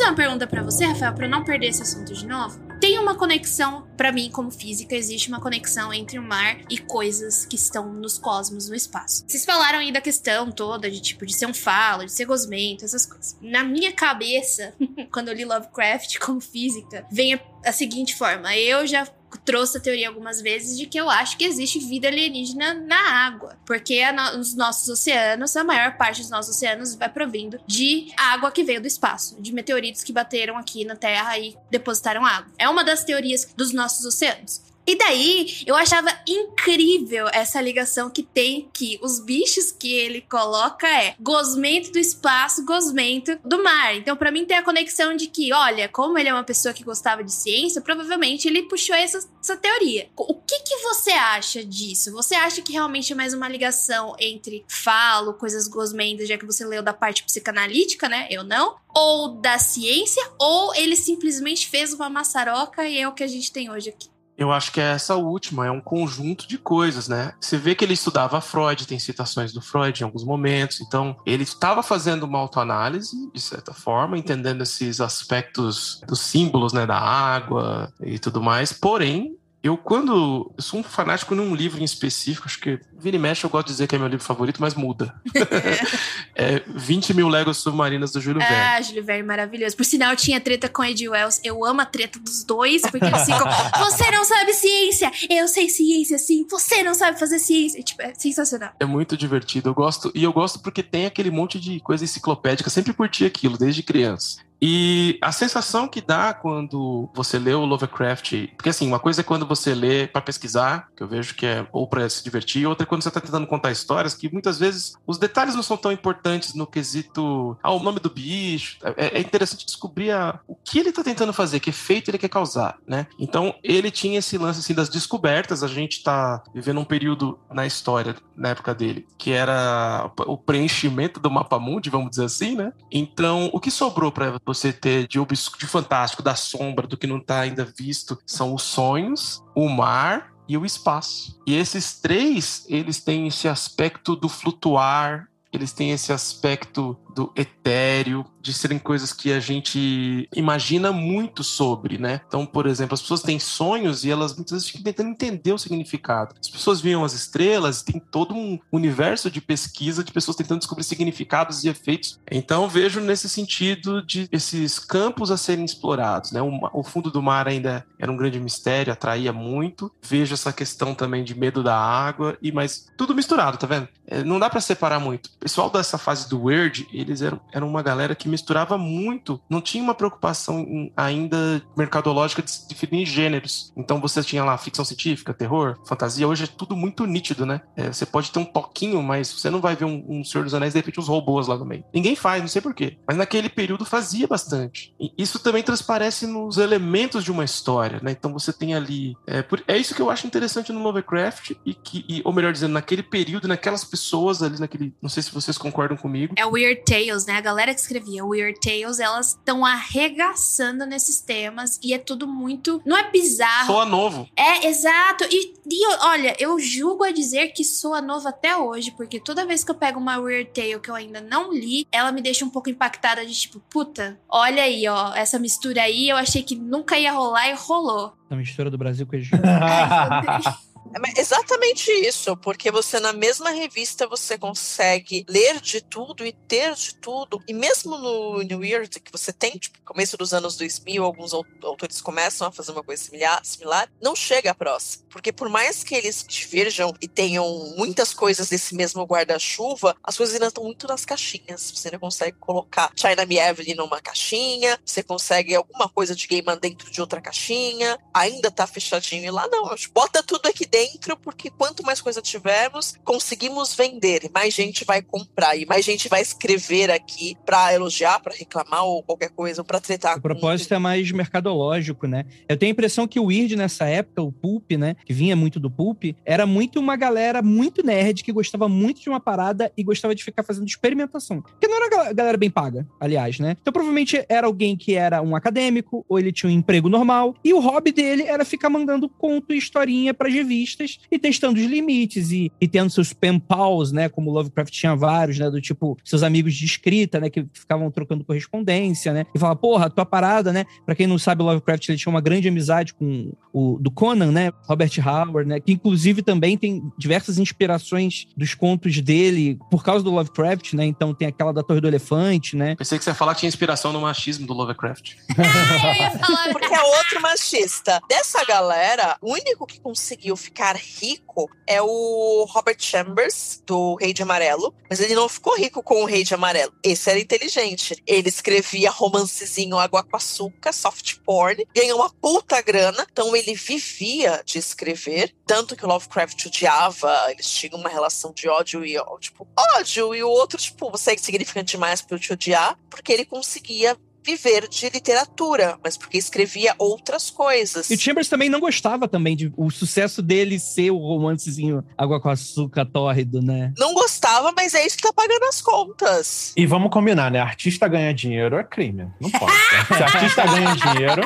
Uma pergunta pergunta para você, Rafael, para não perder esse assunto de novo. Tem uma conexão, para mim, como física, existe uma conexão entre o mar e coisas que estão nos cosmos, no espaço. Vocês falaram aí da questão toda de tipo de ser um falo, de ser gosmento, essas coisas. Na minha cabeça, quando eu li Lovecraft como física, vem a, a seguinte forma: eu já trouxe a teoria algumas vezes de que eu acho que existe vida alienígena na água. Porque no, nos nossos oceanos, a maior parte dos nossos oceanos vai provindo de água que veio do espaço, de meteoritos que bateram aqui na Terra e depositaram água. É uma das teorias dos nossos oceanos. E daí, eu achava incrível essa ligação que tem que os bichos que ele coloca é gosmento do espaço, gosmento do mar. Então, para mim, tem a conexão de que, olha, como ele é uma pessoa que gostava de ciência, provavelmente ele puxou essa, essa teoria. O que, que você acha disso? Você acha que realmente é mais uma ligação entre falo, coisas gosmentas, já que você leu da parte psicanalítica, né? Eu não. Ou da ciência, ou ele simplesmente fez uma maçaroca e é o que a gente tem hoje aqui. Eu acho que é essa última, é um conjunto de coisas, né? Você vê que ele estudava Freud, tem citações do Freud em alguns momentos, então ele estava fazendo uma autoanálise, de certa forma, entendendo esses aspectos dos símbolos, né, da água e tudo mais, porém, eu, quando. Eu sou um fanático num livro em específico, acho que vira e mexe, eu gosto de dizer que é meu livro favorito, mas muda. é 20 mil léguas submarinas do Júlio Verne. Ah, Júlio Verne, maravilhoso. Por sinal, tinha treta com Ed Wells. Eu amo a treta dos dois, porque eles ficam. Você não sabe ciência! Eu sei ciência, sim. Você não sabe fazer ciência. Tipo, é sensacional. É muito divertido. Eu gosto. E eu gosto porque tem aquele monte de coisa enciclopédica. Sempre curti aquilo, desde criança. E a sensação que dá quando você lê o Lovecraft, porque assim, uma coisa é quando você lê para pesquisar, que eu vejo que é ou para se divertir, outra é quando você está tentando contar histórias que muitas vezes os detalhes não são tão importantes no quesito, ah, o nome do bicho. É, é interessante descobrir a, o que ele está tentando fazer, que efeito ele quer causar, né? Então, ele tinha esse lance assim das descobertas, a gente está vivendo um período na história, na época dele, que era o preenchimento do mapa mundi, vamos dizer assim, né? Então, o que sobrou para você ter de, de fantástico, da sombra, do que não está ainda visto, são os sonhos, o mar e o espaço. E esses três, eles têm esse aspecto do flutuar, eles têm esse aspecto do etéreo, de serem coisas que a gente imagina muito sobre, né? Então, por exemplo, as pessoas têm sonhos e elas muitas vezes ficam tentando entender o significado. As pessoas viam as estrelas, tem todo um universo de pesquisa de pessoas tentando descobrir significados e efeitos. Então, vejo nesse sentido de esses campos a serem explorados, né? O, fundo do mar ainda era um grande mistério, atraía muito. Vejo essa questão também de medo da água e mas tudo misturado, tá vendo? É, não dá para separar muito. Pessoal dessa fase do Weird, eles eram, eram uma galera que misturava muito, não tinha uma preocupação ainda mercadológica de definir gêneros. Então você tinha lá ficção científica, terror, fantasia, hoje é tudo muito nítido, né? É, você pode ter um toquinho, mas você não vai ver um, um Senhor dos Anéis, de repente, uns robôs lá no meio. Ninguém faz, não sei porquê. Mas naquele período fazia bastante. E isso também transparece nos elementos de uma história, né? Então você tem ali. É, por, é isso que eu acho interessante no Lovecraft, e que, e, ou melhor dizendo, naquele período, naquelas pessoas ali, naquele. Não sei se vocês concordam comigo. É Weird Tales, né? A galera que escrevia Weird Tales, elas estão arregaçando nesses temas e é tudo muito. Não é bizarro. Soa novo. É, exato. E, e olha, eu julgo a dizer que soa novo até hoje, porque toda vez que eu pego uma Weird Tale que eu ainda não li, ela me deixa um pouco impactada de tipo, puta, olha aí, ó, essa mistura aí, eu achei que nunca ia rolar e rolou. A mistura do Brasil com o Egito. É exatamente isso, porque você na mesma revista você consegue ler de tudo e ter de tudo. E mesmo no New Weird, que você tem, tipo, começo dos anos 2000, alguns autores começam a fazer uma coisa similar, similar não chega a próxima. Porque por mais que eles diverjam e tenham muitas coisas desse mesmo guarda-chuva, as coisas ainda estão muito nas caixinhas. Você não consegue colocar China Me Evelyn numa caixinha, você consegue alguma coisa de Gaiman dentro de outra caixinha, ainda tá fechadinho. E lá não, bota tudo aqui dentro dentro, porque quanto mais coisa tivermos, conseguimos vender, e mais gente vai comprar, e mais gente vai escrever aqui para elogiar, para reclamar ou qualquer coisa, ou para tretar. O propósito é mais mercadológico, né? Eu tenho a impressão que o Weird nessa época, o Pulp, né, que vinha muito do Pulp, era muito uma galera muito nerd que gostava muito de uma parada e gostava de ficar fazendo experimentação. Porque não era galera bem paga, aliás, né? Então provavelmente era alguém que era um acadêmico ou ele tinha um emprego normal e o hobby dele era ficar mandando conto e historinha para revistas realistas e testando os limites e, e tendo seus pen pals, né? Como Lovecraft tinha vários, né? Do tipo, seus amigos de escrita, né? Que ficavam trocando correspondência, né? E fala, porra, tua parada, né? Pra quem não sabe, Lovecraft ele tinha uma grande amizade com o do Conan, né? Robert Howard, né? Que inclusive também tem diversas inspirações dos contos dele por causa do Lovecraft, né? Então tem aquela da Torre do Elefante, né? Pensei que você ia falar que tinha inspiração no machismo do Lovecraft. É, eu ia falar. Porque é outro machista. Dessa galera, o único que conseguiu ficar rico é o Robert Chambers, do Rei de Amarelo. Mas ele não ficou rico com o Rei de Amarelo. Esse era inteligente. Ele escrevia romancezinho água com açúcar, soft porn, ganhou uma puta grana. Então ele vivia de escrever. Tanto que o Lovecraft odiava, eles tinham uma relação de ódio e tipo, ódio. E o outro, tipo, você é significante demais pra eu te odiar, porque ele conseguia viver de literatura, mas porque escrevia outras coisas. E o Chambers também não gostava também de o sucesso dele ser o romancezinho água com açúcar tórrido, né? Não gostava, mas é isso que tá pagando as contas. E vamos combinar, né? Artista ganhar dinheiro é crime. Não pode. né? Se artista ganha dinheiro,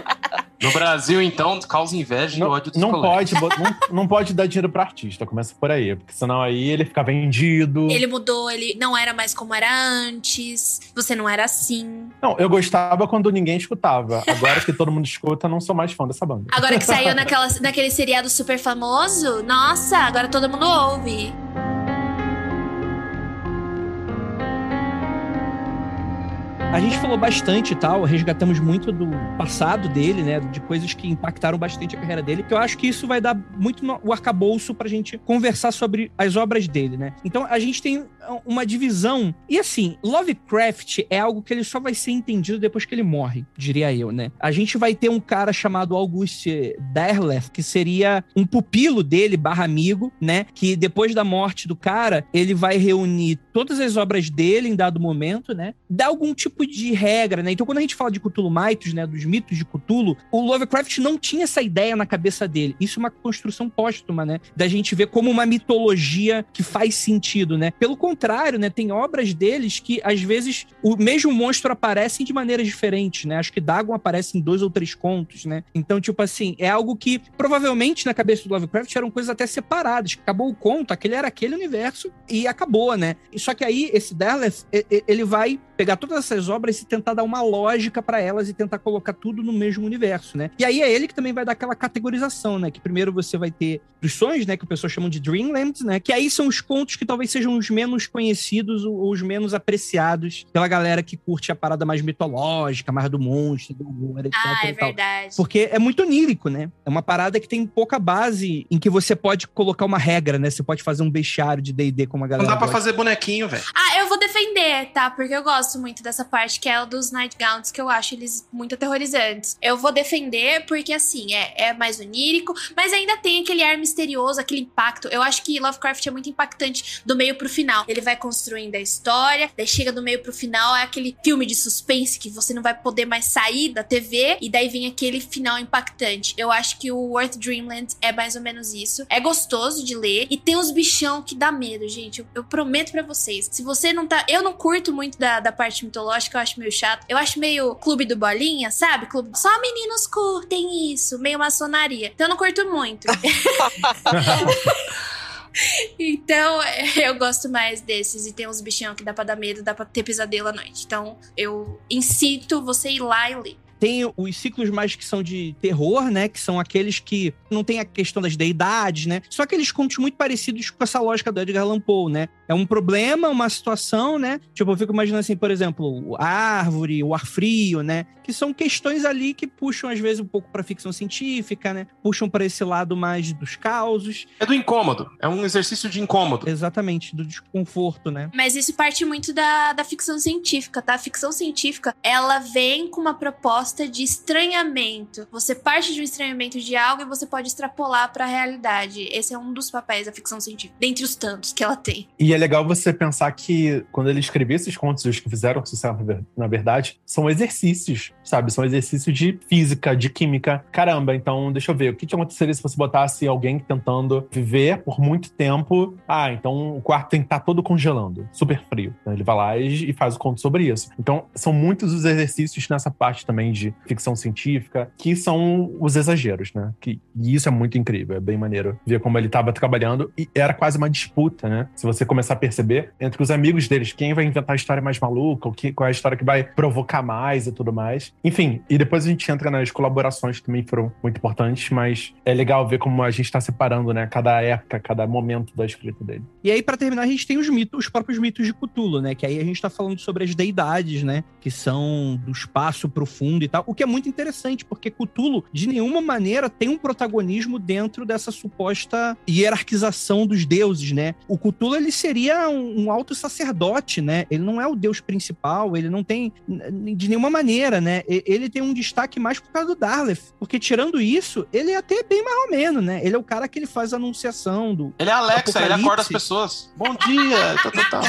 No Brasil, então, causa inveja e não, ódio dos não colegas. pode, não, não pode dar dinheiro pra artista. Começa por aí. Porque senão aí ele fica vendido. Ele mudou, ele não era mais como era antes. Você não era assim. Não, eu gostava quando ninguém escutava. Agora que todo mundo escuta, não sou mais fã dessa banda. Agora que saiu naquela, naquele seriado super famoso, nossa, agora todo mundo ouve. A gente falou bastante e tal, resgatamos muito do passado dele, né? De coisas que impactaram bastante a carreira dele, que eu acho que isso vai dar muito no, o arcabouço pra gente conversar sobre as obras dele, né? Então a gente tem uma divisão. E assim, Lovecraft é algo que ele só vai ser entendido depois que ele morre, diria eu, né? A gente vai ter um cara chamado Auguste Derleth, que seria um pupilo dele, barra amigo, né? Que depois da morte do cara, ele vai reunir todas as obras dele em dado momento, né? Dá algum tipo de regra, né? Então, quando a gente fala de Cthulhu Mythos, né? Dos mitos de Cthulhu, o Lovecraft não tinha essa ideia na cabeça dele. Isso é uma construção póstuma, né? Da gente ver como uma mitologia que faz sentido, né? Pelo contrário, né? Tem obras deles que, às vezes, o mesmo monstro aparece de maneiras diferentes, né? Acho que Dagon aparece em dois ou três contos, né? Então, tipo assim, é algo que provavelmente na cabeça do Lovecraft eram coisas até separadas. Acabou o conto, aquele era aquele universo e acabou, né? Só que aí, esse e- ele vai pegar todas essas obras e tentar dar uma lógica pra elas e tentar colocar tudo no mesmo universo, né? E aí é ele que também vai dar aquela categorização, né? Que primeiro você vai ter os sonhos, né? Que o pessoal chama de Dreamlands, né? Que aí são os contos que talvez sejam os menos conhecidos ou os menos apreciados pela galera que curte a parada mais mitológica, mais do monstro, do horror, etc. Ah, é e tal. verdade. Porque é muito onírico, né? É uma parada que tem pouca base em que você pode colocar uma regra, né? Você pode fazer um bestiário de D&D como a Não galera dá pra gosta. fazer bonequinho, velho. Ah, eu vou defender, tá? Porque eu gosto muito dessa parte que é dos Nightgowns, que eu acho eles muito aterrorizantes. Eu vou defender porque, assim, é, é mais onírico, mas ainda tem aquele ar misterioso, aquele impacto. Eu acho que Lovecraft é muito impactante do meio pro final. Ele vai construindo a história, daí chega do meio pro final, é aquele filme de suspense que você não vai poder mais sair da TV, e daí vem aquele final impactante. Eu acho que o Earth Dreamland é mais ou menos isso. É gostoso de ler, e tem uns bichão que dá medo, gente. Eu, eu prometo pra vocês. Se você não tá. Eu não curto muito da, da parte mitológica, eu acho meio chato. Eu acho meio clube do bolinha, sabe? Clube... Só meninos curtem isso, meio maçonaria. Então eu não curto muito. Então, eu gosto mais desses. E tem uns bichão que dá pra dar medo, dá pra ter pesadelo à noite. Então, eu incito você ir lá e ler. Tem os ciclos mais que são de terror, né? Que são aqueles que não tem a questão das deidades, né? São aqueles contos muito parecidos com essa lógica do Edgar Allan Poe, né? É um problema, uma situação, né? Tipo, eu fico imaginando assim, por exemplo, a árvore, o ar frio, né? Que são questões ali que puxam, às vezes, um pouco pra ficção científica, né? Puxam para esse lado mais dos causos. É do incômodo. É um exercício de incômodo. Exatamente, do desconforto, né? Mas isso parte muito da, da ficção científica, tá? A ficção científica, ela vem com uma proposta de estranhamento. Você parte de um estranhamento de algo e você pode extrapolar pra realidade. Esse é um dos papéis da ficção científica, dentre os tantos que ela tem. E é legal você pensar que quando ele escrevia esses contos, os que fizeram sucesso, na ver- na verdade, são exercícios, sabe? São exercícios de física, de química. Caramba, então deixa eu ver. O que, que aconteceria se você botasse alguém tentando viver por muito tempo? Ah, então o quarto tem que estar todo congelando, super frio. Então ele vai lá e, e faz o conto sobre isso. Então são muitos os exercícios nessa parte também de ficção científica, que são os exageros, né? Que, e isso é muito incrível, é bem maneiro ver como ele estava trabalhando e era quase uma disputa, né? Se você começar a perceber, entre os amigos deles, quem vai inventar a história mais maluca, ou que, qual é a história que vai provocar mais e tudo mais. Enfim, e depois a gente entra nas colaborações que também foram muito importantes, mas é legal ver como a gente está separando, né? Cada época, cada momento da escrita dele. E aí, para terminar, a gente tem os mitos, os próprios mitos de Cthulhu, né? Que aí a gente tá falando sobre as deidades, né? Que são do espaço profundo e tal. O que é muito interessante, porque Cthulhu, de nenhuma maneira, tem um protagonismo dentro dessa suposta hierarquização dos deuses, né? O Cthulhu, ele seria um, um alto sacerdote, né? Ele não é o deus principal, ele não tem de nenhuma maneira, né? Ele tem um destaque mais por causa do Darleth, porque tirando isso, ele é até bem mais ou menos, né? Ele é o cara que ele faz a anunciação do. Ele é Alexa, ele acorda as pessoas. Bom dia! tá, tá, tá.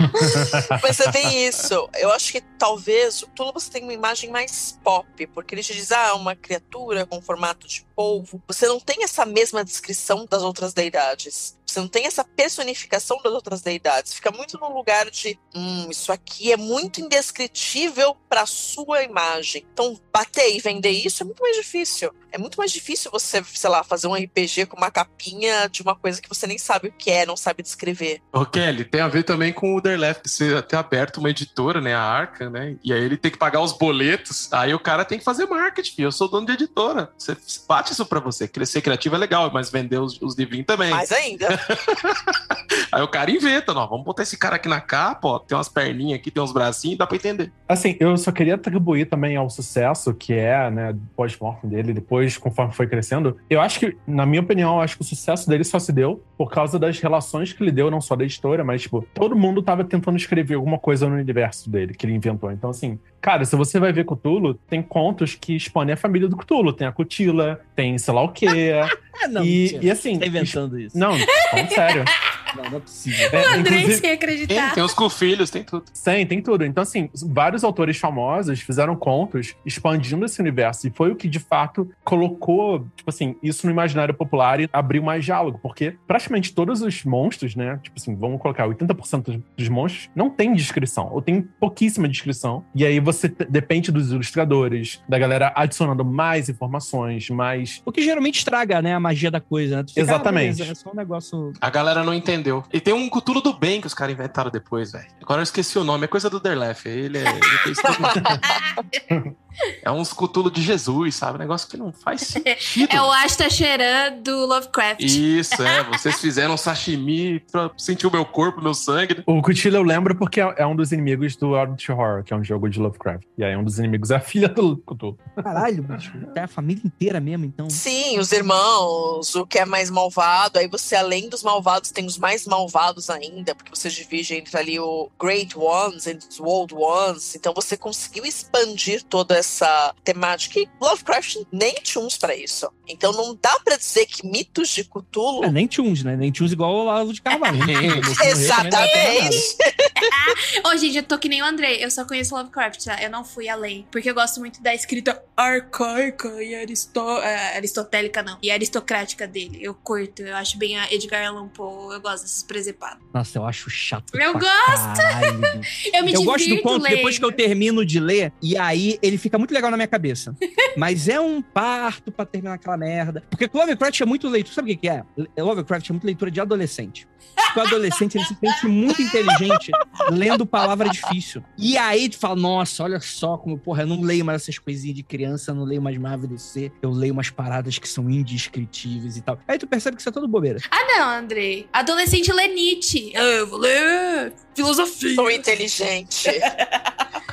Mas é bem isso. Eu acho que talvez o você tem uma imagem mais pop, porque ele te diz, ah, uma criatura com formato de polvo. Você não tem essa mesma descrição das outras deidades. Você não tem essa personificação das outras deidades. Fica muito no lugar de, hum, isso aqui é muito indescritível para sua imagem. Então, bater e vender isso é muito mais difícil. É muito mais difícil você, sei lá, fazer um RPG com uma capinha de uma coisa que você nem sabe o que é, não sabe descrever. Ô, Kelly, tem a ver também com o Derleft ser ter aberto uma editora, né, a Arca, né? E aí ele tem que pagar os boletos. Aí o cara tem que fazer marketing. Eu sou dono de editora. Você bate isso para você. Crescer criativo é legal, mas vender os, os livrinhos também. Mais ainda. Aí o cara inventa, não, vamos botar esse cara aqui na capa, ó, tem umas perninhas aqui, tem uns bracinhos, dá pra entender. Assim, eu só queria atribuir também ao sucesso que é, né, pós-mortem dele, depois, conforme foi crescendo. Eu acho que, na minha opinião, eu acho que o sucesso dele só se deu por causa das relações que ele deu, não só da história, mas, tipo, todo mundo tava tentando escrever alguma coisa no universo dele, que ele inventou. Então, assim, cara, se você vai ver Cthulhu, tem contos que expõem a família do Cthulhu. Tem a Cutila, tem sei lá o quê. É, não, e, e assim. Tá inventando isso. Não, falando sério. Não, não é possível. É, o André sem acreditar. Tem, tem os com filhos, tem tudo. Tem, tem tudo. Então, assim, vários autores famosos fizeram contos expandindo esse universo. E foi o que, de fato, colocou, tipo assim, isso no imaginário popular e abriu mais diálogo. Porque praticamente todos os monstros, né? Tipo assim, vamos colocar 80% dos monstros, não tem descrição. Ou tem pouquíssima descrição. E aí você depende dos ilustradores, da galera adicionando mais informações, mais. O que geralmente estraga, né, a magia da coisa, né? Fica, Exatamente. Ah, é só um negócio. A galera não entendeu. E tem um Cthulhu do bem que os caras inventaram depois, velho. Agora eu esqueci o nome, é coisa do Derlef. Ele é. Ele fez tudo. É uns Cthulhu de Jesus, sabe? Um negócio que não faz sentido. É o Asta Cheran do Lovecraft. Isso, é. Vocês fizeram sashimi pra sentir o meu corpo, o meu sangue. O Cthulhu eu lembro porque é um dos inimigos do Eldritch Horror, que é um jogo de Lovecraft. E aí um dos inimigos é a filha do Cthulhu. Caralho, bicho. É a família inteira mesmo, então. Sim, os irmãos, o que é mais malvado. Aí você, além dos malvados, tem os mais malvados ainda, porque você divide entre ali o Great Ones e os Old Ones. Então você conseguiu expandir toda essa temática. E Lovecraft nem tinha uns pra isso. Então não dá pra dizer que mitos de Cthulhu. É, nem uns, né? Nem uns igual o Lavo de Carvalho. Exatamente. Ô, gente, eu tô que nem o André. Eu só conheço Lovecraft, tá? Eu não fui além. Porque eu gosto muito da escrita arcaica e aristo... é, aristotélica, não. E aristocrática dele. Eu curto. Eu acho bem a Edgar Allan Poe. Eu gosto desses presepados. Nossa, eu acho chato. Eu gosto! Eu me Eu gosto do conto lendo. depois que eu termino de ler, e aí ele fica muito legal na minha cabeça. Mas é um parto pra terminar aquela merda. Porque Lovecraft é muito leitura. Sabe o que que é? Lovecraft é muito leitura de adolescente. Porque o adolescente ele se sente muito inteligente lendo palavra difícil. E aí tu fala, nossa, olha só como, porra, eu não leio mais essas coisinhas de criança, eu não leio mais Marvel DC, eu leio umas paradas que são indescritíveis e tal. Aí tu percebe que isso é tudo bobeira. Ah, não, Andrei. Adolescente lê Nietzsche. Ah, Eu vou ler filosofia. Sou inteligente.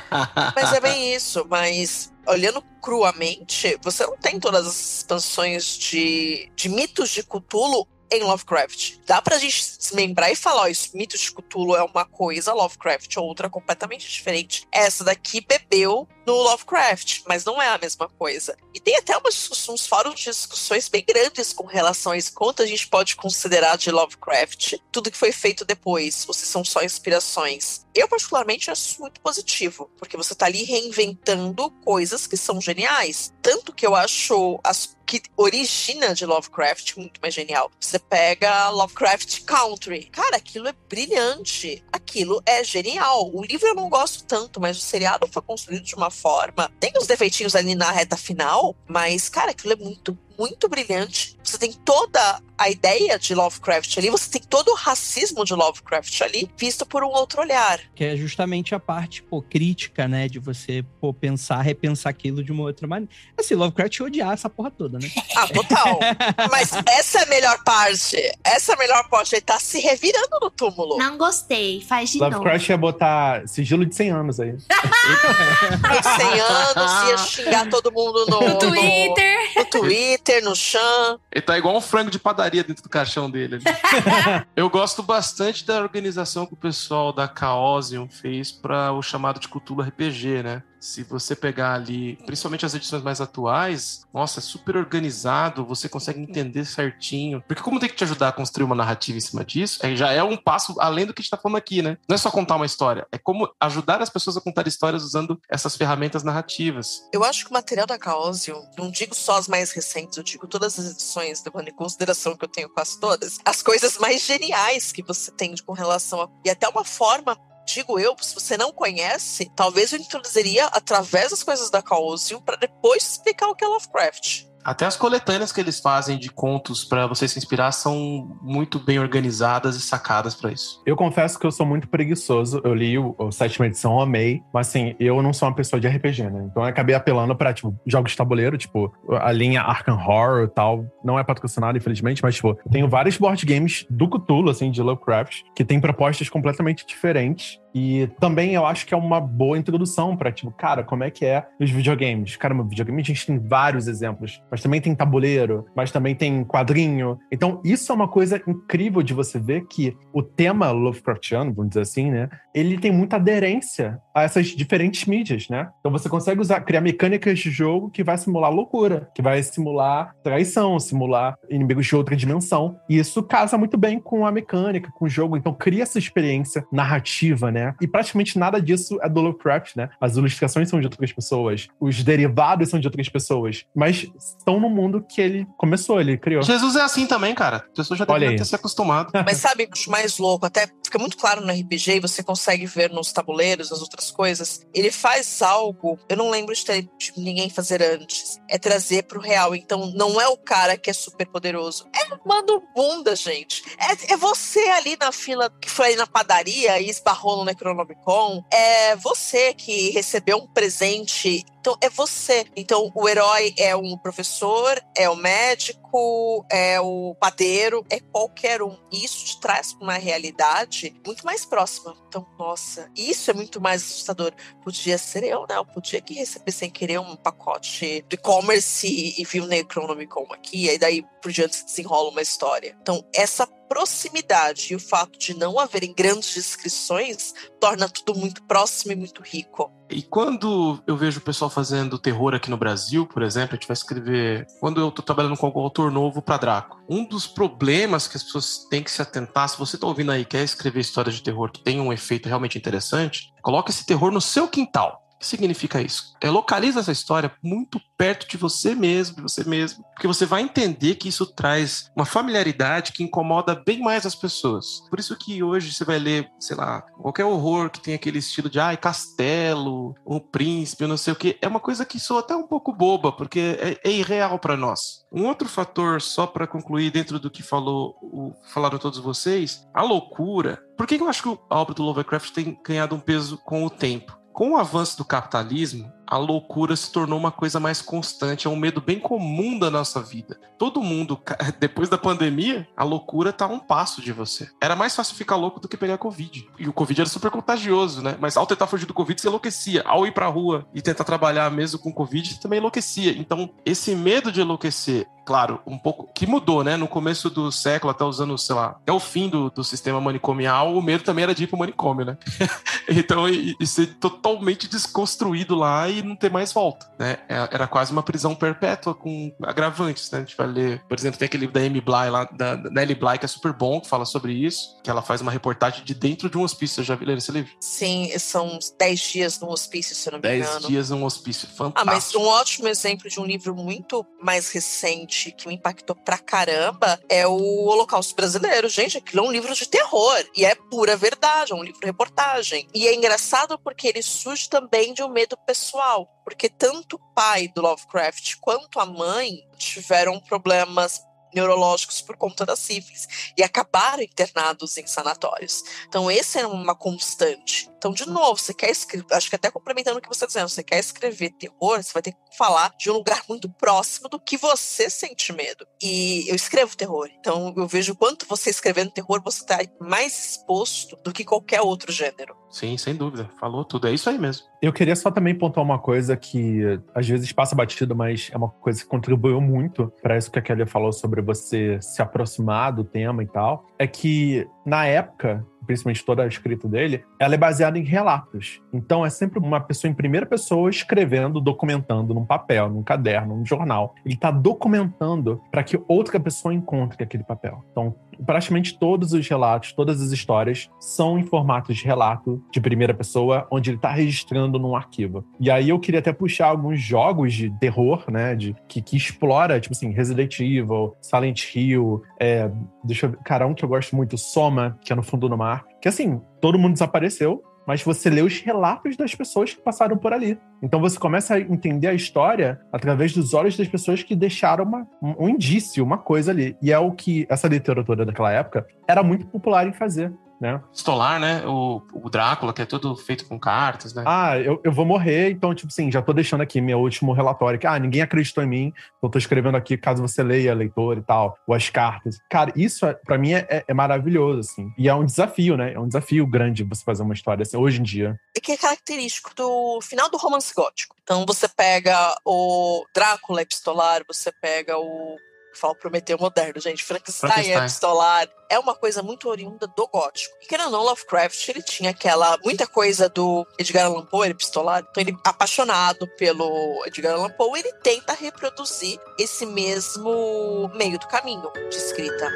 mas é bem isso. Mas olhando cruamente, você não tem todas as expansões de, de mitos de Cthulhu em Lovecraft. Dá pra gente se lembrar e falar, ó, isso, mitos de Cthulhu é uma coisa, Lovecraft é outra completamente diferente. Essa daqui bebeu no Lovecraft, mas não é a mesma coisa. E tem até umas, uns fóruns de discussões bem grandes com relação a isso. Quanto a gente pode considerar de Lovecraft tudo que foi feito depois, ou se são só inspirações. Eu, particularmente, acho muito positivo, porque você tá ali reinventando coisas que são geniais. Tanto que eu acho as que origina de Lovecraft muito mais genial. Você pega Lovecraft Country. Cara, aquilo é brilhante. Aquilo é genial. O livro eu não gosto tanto, mas o seriado foi construído de uma forma. Tem uns defeitinhos ali na reta final, mas, cara, aquilo é muito muito brilhante. Você tem toda a ideia de Lovecraft ali, você tem todo o racismo de Lovecraft ali, visto por um outro olhar. Que é justamente a parte pô, crítica, né? De você pô, pensar, repensar aquilo de uma outra maneira. Assim, Lovecraft odiar essa porra toda, né? Ah, total. Mas essa é a melhor parte. Essa é a melhor parte. Ele tá se revirando no túmulo. Não gostei. Faz de Lovecraft novo. ia botar sigilo de 100 anos aí. 100 anos, ia xingar todo mundo no, No Twitter. No, no Twitter, no Chan. Ele tá igual um frango de padaria dentro do caixão dele. ali. Eu gosto bastante da organização que o pessoal da Chaosium fez para o chamado de Cthulhu RPG, né? Se você pegar ali, principalmente as edições mais atuais, nossa, é super organizado, você consegue entender certinho. Porque como tem que te ajudar a construir uma narrativa em cima disso, é, já é um passo além do que a gente tá falando aqui, né? Não é só contar uma história, é como ajudar as pessoas a contar histórias usando essas ferramentas narrativas. Eu acho que o material da Chaosium, não digo só as mais recentes, eu digo todas as edições, levando em consideração que eu tenho quase todas, as coisas mais geniais que você tem com relação a. E até uma forma digo eu, se você não conhece, talvez eu introduziria através das coisas da Chaosium para depois explicar o que é Lovecraft. Até as coletâneas que eles fazem de contos para você se inspirar são muito bem organizadas e sacadas para isso. Eu confesso que eu sou muito preguiçoso. Eu li o, o sétima edição, amei. Mas assim, eu não sou uma pessoa de RPG, né? Então eu acabei apelando pra, tipo, jogos de tabuleiro, tipo, a linha Arkham Horror e tal. Não é patrocinado, infelizmente, mas, tipo, tenho vários board games do Cthulhu, assim, de Lovecraft, que tem propostas completamente diferentes. E também eu acho que é uma boa introdução pra, tipo, cara, como é que é os videogames? Caramba, videogame a gente tem vários exemplos, mas também tem tabuleiro, mas também tem quadrinho. Então, isso é uma coisa incrível de você ver que o tema Lovecraftiano, vamos dizer assim, né? Ele tem muita aderência a essas diferentes mídias, né? Então você consegue usar, criar mecânicas de jogo que vai simular loucura, que vai simular traição, simular inimigos de outra dimensão. E isso casa muito bem com a mecânica, com o jogo. Então cria essa experiência narrativa, né? E praticamente nada disso é do Lovecraft, né? As ilustrações são de outras pessoas, os derivados são de outras pessoas, mas estão no mundo que ele começou, ele criou. Jesus é assim também, cara. As pessoas já aí. ter se acostumado. Mas sabe, o mais louco, até fica muito claro no RPG e você consegue ver nos tabuleiros, nas outras coisas. Ele faz algo, eu não lembro de, ter, de ninguém fazer antes. É trazer pro real. Então, não é o cara que é super poderoso. Mando bunda, gente. É, é você ali na fila que foi na padaria e esbarrou no Necronomicon. É você que recebeu um presente. Então, é você. Então, o herói é um professor, é o médico, é o padeiro, é qualquer um. E isso te traz pra uma realidade muito mais próxima. Então, nossa, isso é muito mais assustador. Podia ser eu, né? Eu podia que receber sem querer um pacote de e-commerce e, e vi o Necronomicon aqui, e aí daí por diante se desenrola uma história. Então, essa proximidade e o fato de não haverem grandes descrições torna tudo muito próximo e muito rico. E quando eu vejo o pessoal fazendo terror aqui no Brasil, por exemplo, a gente vai escrever. Quando eu tô trabalhando com algum autor novo para Draco, um dos problemas que as pessoas têm que se atentar, se você tá ouvindo aí quer escrever histórias de terror que tenham um efeito realmente interessante, coloca esse terror no seu quintal. Que significa isso? É localiza essa história muito perto de você mesmo, de você mesmo, porque você vai entender que isso traz uma familiaridade que incomoda bem mais as pessoas. Por isso que hoje você vai ler, sei lá, qualquer horror que tem aquele estilo de ai, castelo, um príncipe, não sei o que, é uma coisa que soa até um pouco boba, porque é, é irreal para nós. Um outro fator, só para concluir dentro do que falou, o, falaram todos vocês, a loucura. Por que eu acho que a obra do Lovecraft tem ganhado um peso com o tempo? Com o avanço do capitalismo, a loucura se tornou uma coisa mais constante, é um medo bem comum da nossa vida. Todo mundo, depois da pandemia, a loucura tá a um passo de você. Era mais fácil ficar louco do que pegar Covid. E o Covid era super contagioso, né? Mas ao tentar fugir do Covid, você enlouquecia. Ao ir pra rua e tentar trabalhar mesmo com Covid, você também enlouquecia. Então, esse medo de enlouquecer, claro, um pouco. que mudou, né? No começo do século, até os anos, sei lá, até o fim do, do sistema manicomial, o medo também era de ir pro manicômio, né? então, e, e ser totalmente desconstruído lá e e não ter mais volta, né? É, era quase uma prisão perpétua com agravantes, né? A gente vai ler, por exemplo, tem aquele livro da Amy Bly lá, da, da Ellie Bly, que é super bom, que fala sobre isso, que ela faz uma reportagem de dentro de um hospício. Eu já ler esse livro? Sim, são 10 dias num hospício, se eu não me engano. 10 dias num hospício, fantástico. Ah, mas um ótimo exemplo de um livro muito mais recente que me impactou pra caramba é o Holocausto Brasileiro. Gente, aquilo é um livro de terror e é pura verdade, é um livro reportagem. E é engraçado porque ele surge também de um medo pessoal, porque tanto o pai do Lovecraft quanto a mãe tiveram problemas neurológicos por conta da sífilis e acabaram internados em sanatórios. Então, esse é uma constante. Então, de novo, você quer escrever, acho que até complementando o que você está dizendo, você quer escrever terror, você vai ter que falar de um lugar muito próximo do que você sente medo. E eu escrevo terror, então eu vejo quanto você escrevendo terror, você está mais exposto do que qualquer outro gênero. Sim, sem dúvida. Falou tudo. É isso aí mesmo. Eu queria só também pontuar uma coisa que às vezes passa batido, mas é uma coisa que contribuiu muito para isso que a Kelly falou sobre você se aproximar do tema e tal. É que na época principalmente toda a escrita dele, ela é baseada em relatos. Então é sempre uma pessoa em primeira pessoa escrevendo, documentando num papel, num caderno, num jornal. Ele está documentando para que outra pessoa encontre aquele papel. Então praticamente todos os relatos, todas as histórias são em formato de relato de primeira pessoa, onde ele está registrando num arquivo. E aí eu queria até puxar alguns jogos de terror, né, de, que, que explora, tipo assim, Resident Evil, Silent Hill, é, deixa eu ver, cara, um que eu gosto muito, Soma, que é no fundo do mar, que assim, todo mundo desapareceu, mas você lê os relatos das pessoas que passaram por ali. Então você começa a entender a história através dos olhos das pessoas que deixaram uma, um indício, uma coisa ali. E é o que essa literatura daquela época era muito popular em fazer né? Stolar, né? O, o Drácula, que é tudo feito com cartas, né? Ah, eu, eu vou morrer, então, tipo assim, já tô deixando aqui meu último relatório, que, ah, ninguém acreditou em mim, então tô escrevendo aqui, caso você leia, leitor e tal, ou as cartas. Cara, isso, é, para mim, é, é, maravilhoso, assim. E é um desafio, né? É um desafio grande você fazer uma história assim, hoje em dia. E que é característico do final do romance gótico. Então, você pega o Drácula epistolar, você pega o falo Prometeu Moderno, gente. Frankenstein, Frankenstein. Epistolar é uma coisa muito oriunda do gótico. E querendo ou não, Lovecraft, ele tinha aquela, muita coisa do Edgar Allan Poe, epistolar. Então ele, apaixonado pelo Edgar Allan Poe, ele tenta reproduzir esse mesmo meio do caminho de escrita.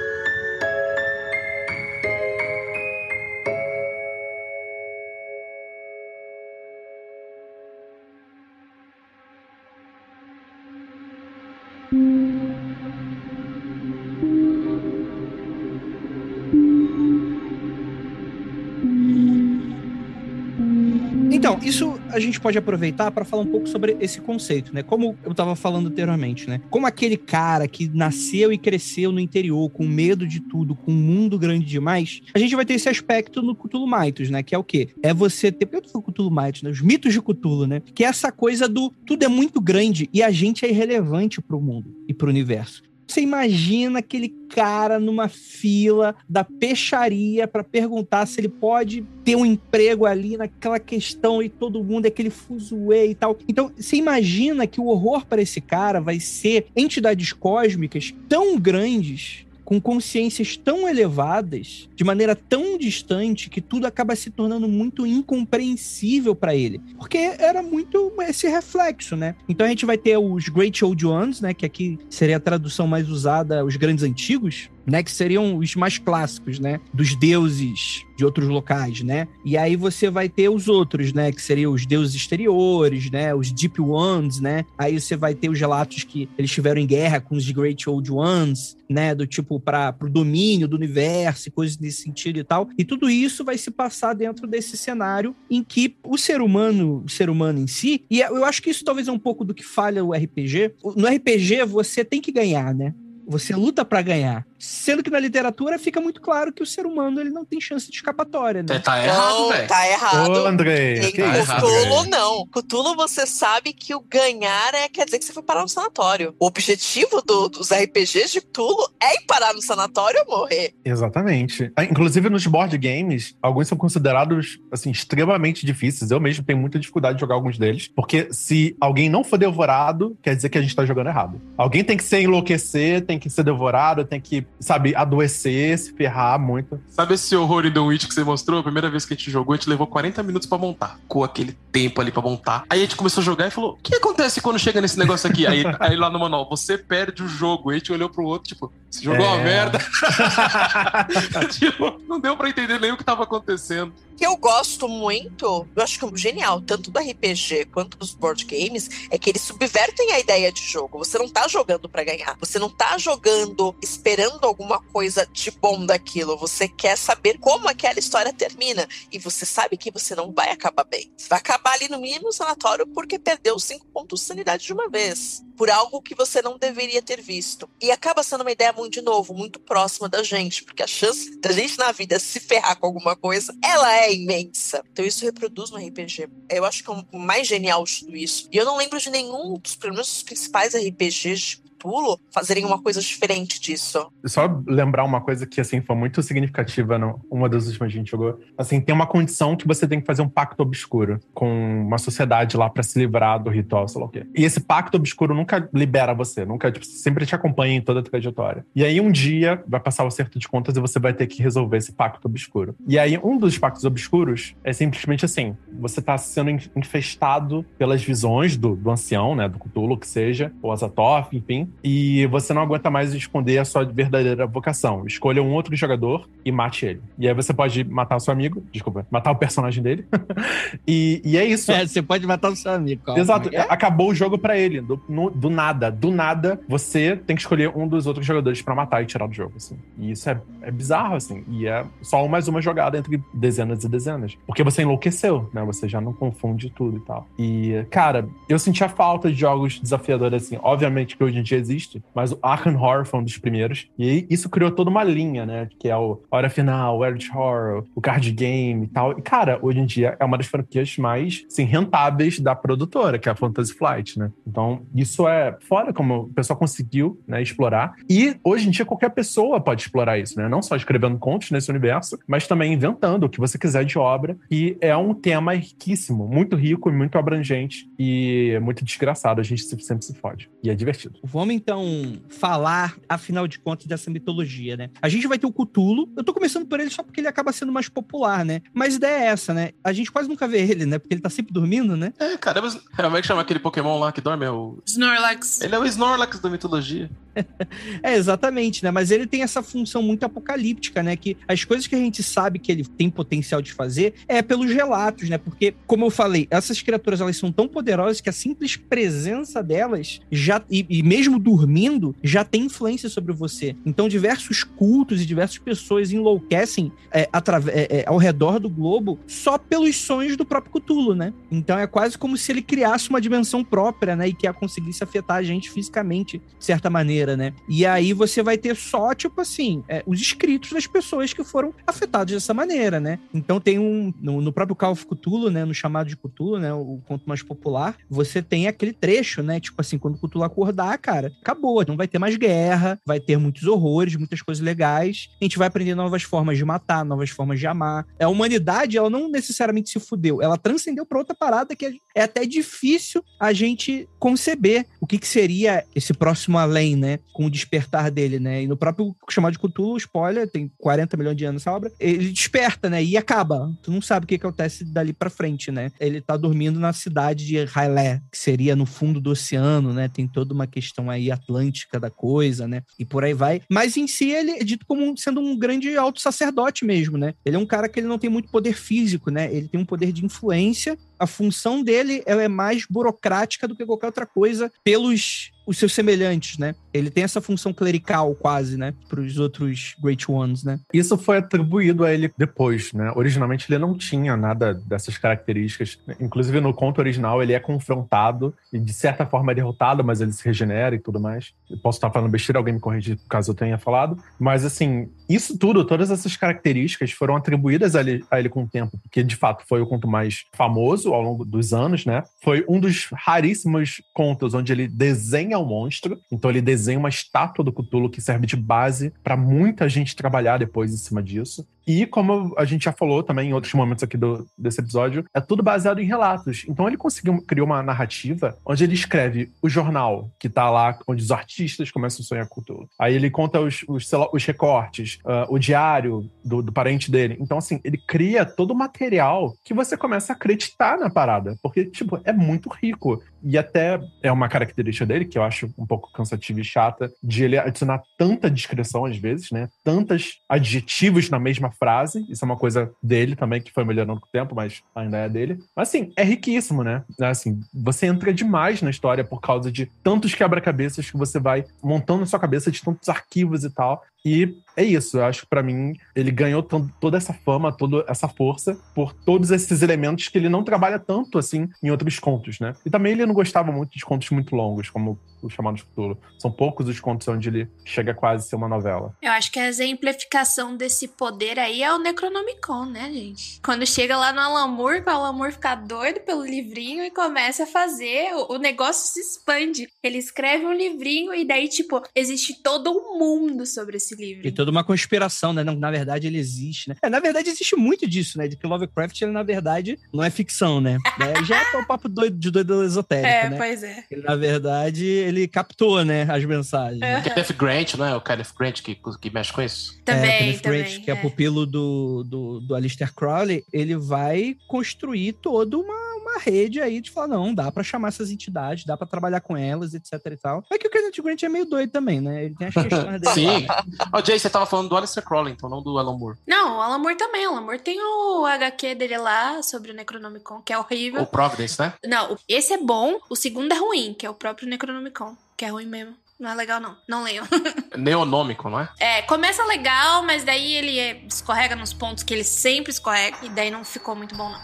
Isso a gente pode aproveitar para falar um pouco sobre esse conceito, né? Como eu estava falando anteriormente, né? Como aquele cara que nasceu e cresceu no interior com medo de tudo, com um mundo grande demais, a gente vai ter esse aspecto no Cthulhu Mythos, né? Que é o quê? É você ter... Por eu tô Cthulhu Mythos, né? Os mitos de Cthulhu, né? Que é essa coisa do tudo é muito grande e a gente é irrelevante para o mundo e para o universo. Você imagina aquele cara numa fila da peixaria para perguntar se ele pode ter um emprego ali naquela questão e todo mundo é aquele fuzuê e tal. Então, você imagina que o horror para esse cara vai ser entidades cósmicas tão grandes com consciências tão elevadas, de maneira tão distante, que tudo acaba se tornando muito incompreensível para ele. Porque era muito esse reflexo, né? Então a gente vai ter os Great Old Ones, né? Que aqui seria a tradução mais usada, os grandes antigos, né, que seriam os mais clássicos, né, dos deuses de outros locais, né? E aí você vai ter os outros, né, que seriam os deuses exteriores, né, os Deep Ones, né? Aí você vai ter os relatos que eles estiveram em guerra com os Great Old Ones, né, do tipo para o domínio do universo e coisas nesse sentido e tal. E tudo isso vai se passar dentro desse cenário em que o ser humano, o ser humano em si, e eu acho que isso talvez é um pouco do que falha o RPG. No RPG você tem que ganhar, né? Você luta para ganhar. Sendo que na literatura fica muito claro que o ser humano ele não tem chance de escapatória, né? Tá errado, velho. Tá errado. Ô, André. Em tá Cthulhu, não. Cthulhu, você sabe que o ganhar é, quer dizer que você foi parar no sanatório. O objetivo do, dos RPGs de Cthulhu é ir parar no sanatório ou morrer. Exatamente. Ah, inclusive, nos board games, alguns são considerados, assim, extremamente difíceis. Eu mesmo tenho muita dificuldade de jogar alguns deles. Porque se alguém não for devorado, quer dizer que a gente tá jogando errado. Alguém tem que se enlouquecer, tem que ser devorado, tem que sabe, adoecer, se ferrar muito. Sabe esse horror The Witch que você mostrou? A primeira vez que a gente jogou, a gente levou 40 minutos para montar. Com aquele tempo ali para montar. Aí a gente começou a jogar e falou: o que acontece quando chega nesse negócio aqui? aí, aí lá no manual, você perde o jogo. Aí a gente olhou pro outro, tipo, esse jogo é, uma merda. tipo, não deu para entender nem o que tava acontecendo que eu gosto muito, eu acho que é genial, tanto do RPG quanto dos board games, é que eles subvertem a ideia de jogo. Você não tá jogando para ganhar. Você não tá jogando esperando alguma coisa de bom daquilo. Você quer saber como aquela história termina. E você sabe que você não vai acabar bem. Você vai acabar ali no mínimo sanatório porque perdeu cinco pontos de sanidade de uma vez. Por algo que você não deveria ter visto. E acaba sendo uma ideia muito, de novo, muito próxima da gente. Porque a chance da gente na vida se ferrar com alguma coisa, ela é imensa. Então isso reproduz no RPG. Eu acho que é o mais genial de tudo isso. E eu não lembro de nenhum dos, dos principais RPGs Cthulhu fazerem uma coisa diferente disso. Só lembrar uma coisa que, assim, foi muito significativa numa das últimas que a gente jogou. Assim, tem uma condição que você tem que fazer um pacto obscuro com uma sociedade lá para se livrar do ritual, sei lá o quê. E esse pacto obscuro nunca libera você, nunca, tipo, sempre te acompanha em toda a trajetória. E aí um dia vai passar o acerto de contas e você vai ter que resolver esse pacto obscuro. E aí um dos pactos obscuros é simplesmente assim, você tá sendo infestado pelas visões do, do ancião, né, do Cthulhu, que seja, ou Azatoth, enfim, e você não aguenta mais esconder a sua verdadeira vocação. Escolha um outro jogador e mate ele. E aí você pode matar o seu amigo, desculpa, matar o personagem dele. e, e, é isso. É, você pode matar o seu amigo. Calma. Exato. É? Acabou o jogo para ele. Do, no, do, nada. Do nada, você tem que escolher um dos outros jogadores para matar e tirar do jogo, assim. E isso é, é bizarro, assim. E é só mais uma jogada entre dezenas e dezenas. Porque você enlouqueceu, né? Você já não confunde tudo e tal. E, cara, eu senti a falta de jogos desafiadores, assim. Obviamente que hoje em dia existe, mas o Arkham Horror foi um dos primeiros. E isso criou toda uma linha, né? Que é o Hora Final, o Eldritch Horror, o Card Game e tal. E, cara, hoje em dia é uma das franquias mais, assim, rentáveis da produtora, que é a Fantasy Flight, né? Então, isso é fora como o pessoal conseguiu, né, explorar. E, hoje em dia, qualquer pessoa pode explorar isso, né? Não só escrevendo contos nesse universo, mas também inventando o que você quiser de obra. E é um tema riquíssimo, muito rico e muito abrangente e muito desgraçado. A gente sempre se fode. E é divertido. Vamos então falar, afinal de contas, dessa mitologia, né? A gente vai ter o Cthulhu. Eu tô começando por ele só porque ele acaba sendo mais popular, né? Mas a ideia é essa, né? A gente quase nunca vê ele, né? Porque ele tá sempre dormindo, né? É, cara, mas como é que chama aquele Pokémon lá que dorme? É o... Snorlax. Ele é o Snorlax da mitologia. é, exatamente, né? Mas ele tem essa função muito apocalíptica, né? Que as coisas que a gente sabe que ele tem potencial de fazer é pelos relatos, né? Porque, como eu falei, essas criaturas elas são tão poderosas que a simples presença delas já e, e mesmo dormindo já tem influência sobre você. Então, diversos cultos e diversas pessoas enlouquecem é, é, é, ao redor do globo só pelos sonhos do próprio Cthulhu, né? Então é quase como se ele criasse uma dimensão própria, né? E que a conseguisse afetar a gente fisicamente, de certa maneira maneira, né? E aí você vai ter só, tipo assim, é, os escritos das pessoas que foram afetadas dessa maneira, né? Então tem um. No, no próprio Call of Cthulhu, né? No chamado de Cthulhu, né? O conto mais popular, você tem aquele trecho, né? Tipo assim, quando o Cthulhu acordar, cara, acabou. Não vai ter mais guerra, vai ter muitos horrores, muitas coisas legais. A gente vai aprender novas formas de matar, novas formas de amar. A humanidade, ela não necessariamente se fudeu, ela transcendeu pra outra parada que é até difícil a gente conceber o que, que seria esse próximo além, né? Com o despertar dele, né? E no próprio chamado de Cthulhu, spoiler, tem 40 milhões de anos essa obra, ele desperta, né? E acaba. Tu não sabe o que, acontece dali pra frente, né? Ele tá dormindo na cidade de Railé, que seria no fundo do oceano, né? Tem toda uma questão aí atlântica da coisa, né? E por aí vai. Mas em si, ele é dito como sendo um grande alto sacerdote mesmo, né? Ele é um cara que ele não tem muito poder físico, né? Ele tem um poder de influência a função dele ela é mais burocrática do que qualquer outra coisa pelos os seus semelhantes, né? Ele tem essa função clerical quase, né? Para os outros Great Ones, né? Isso foi atribuído a ele depois, né? Originalmente ele não tinha nada dessas características. Inclusive no conto original ele é confrontado e de certa forma é derrotado, mas ele se regenera e tudo mais. Eu posso estar falando besteira, alguém me corrigir caso eu tenha falado. Mas assim, isso tudo, todas essas características foram atribuídas a ele, a ele com o tempo, porque de fato foi o conto mais famoso ao longo dos anos, né? Foi um dos raríssimos contos onde ele desenha o monstro, então ele desenha uma estátua do Cthulhu que serve de base para muita gente trabalhar depois em cima disso. E como a gente já falou também em outros momentos aqui do, desse episódio, é tudo baseado em relatos. Então ele conseguiu criar uma narrativa onde ele escreve o jornal que tá lá, onde os artistas começam a sonhar com tudo. Aí ele conta os, os, lá, os recortes, uh, o diário do, do parente dele. Então, assim, ele cria todo o material que você começa a acreditar na parada. Porque, tipo, é muito rico. E até é uma característica dele, que eu acho um pouco cansativa e chata, de ele adicionar tanta descrição às vezes, né? Tantos adjetivos na mesma frase. Isso é uma coisa dele também, que foi melhorando com o tempo, mas ainda é dele. Mas assim, é riquíssimo, né? Assim, você entra demais na história por causa de tantos quebra-cabeças que você vai montando na sua cabeça, de tantos arquivos e tal. E é isso, eu acho que pra mim ele ganhou toda essa fama, toda essa força por todos esses elementos que ele não trabalha tanto assim em outros contos, né? E também ele não gostava muito de contos muito longos, como o Chamado de Futuro. São poucos os contos onde ele chega quase a ser uma novela. Eu acho que a exemplificação desse poder aí é o Necronomicon, né, gente? Quando chega lá no Alan Moore, o Alan Moore fica doido pelo livrinho e começa a fazer, o negócio se expande. Ele escreve um livrinho e daí, tipo, existe todo um mundo sobre esse livro. E toda uma conspiração, né? Na verdade, ele existe, né? É, na verdade, existe muito disso, né? De que Lovecraft, ele, na verdade, não é ficção, né? é, já é o papo doido, de doido esotérico, é, né? pois é. Ele, na verdade, ele captou, né? As mensagens. Uhum. Kenneth Grant, não é? O Kenneth Grant que, que mexe com isso? Também, é, Kenneth também, Grant, que é, é pupilo do, do, do Alistair Crowley, ele vai construir toda uma uma rede aí de falar, não, dá para chamar essas entidades, dá para trabalhar com elas, etc e tal. É que o Kenneth Grant é meio doido também, né? Ele tem as questões dele. Sim. Ó, oh, Jay, você tava falando do Alistair Crowley, então não do Alan Moore. Não, o Alan Moore também. O Alan Moore tem o HQ dele lá sobre o Necronomicon, que é horrível. O Providence, né? Não, esse é bom, o segundo é ruim, que é o próprio Necronomicon, que é ruim mesmo. Não é legal, não. Não leio. Neonômico, não é? É, começa legal, mas daí ele escorrega nos pontos que ele sempre escorrega, e daí não ficou muito bom, não.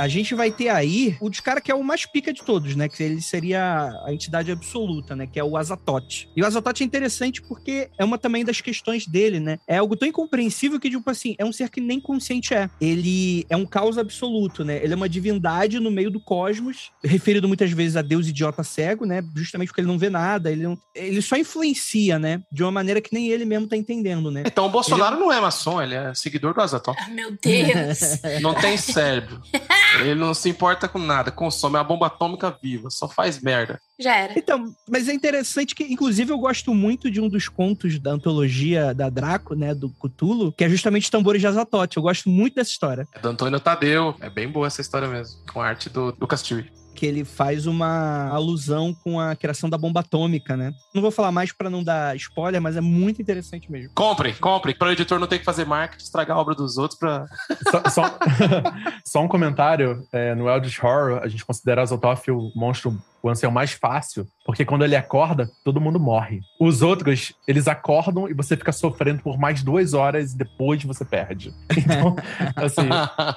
A gente vai ter aí o de cara que é o mais pica de todos, né? Que ele seria a entidade absoluta, né? Que é o Azatote. E o Azatote é interessante porque é uma também das questões dele, né? É algo tão incompreensível que, tipo assim, é um ser que nem consciente é. Ele é um caos absoluto, né? Ele é uma divindade no meio do cosmos, referido muitas vezes a Deus idiota cego, né? Justamente porque ele não vê nada, ele, não... ele só influencia, né? De uma maneira que nem ele mesmo tá entendendo, né? Então o Bolsonaro ele... não é maçom, ele é seguidor do Azatote. Ah, meu Deus! não tem cérebro. Ele não se importa com nada, consome a bomba atômica viva, só faz merda. Já era. Então, mas é interessante que, inclusive, eu gosto muito de um dos contos da antologia da Draco, né, do Cthulhu, que é justamente Tambores de Azatote. Eu gosto muito dessa história. É do Antônio Tadeu. É bem boa essa história mesmo, com a arte do Lucas Tiri que ele faz uma alusão com a criação da bomba atômica, né? Não vou falar mais para não dar spoiler, mas é muito interessante mesmo. Compre, compre, para o editor não ter que fazer marketing, estragar a obra dos outros para só, só, só, um comentário, é, no Eldritch Horror, a gente considera Azothoth o monstro o ancião mais fácil, porque quando ele acorda, todo mundo morre. Os outros, eles acordam e você fica sofrendo por mais duas horas e depois você perde. Então, assim,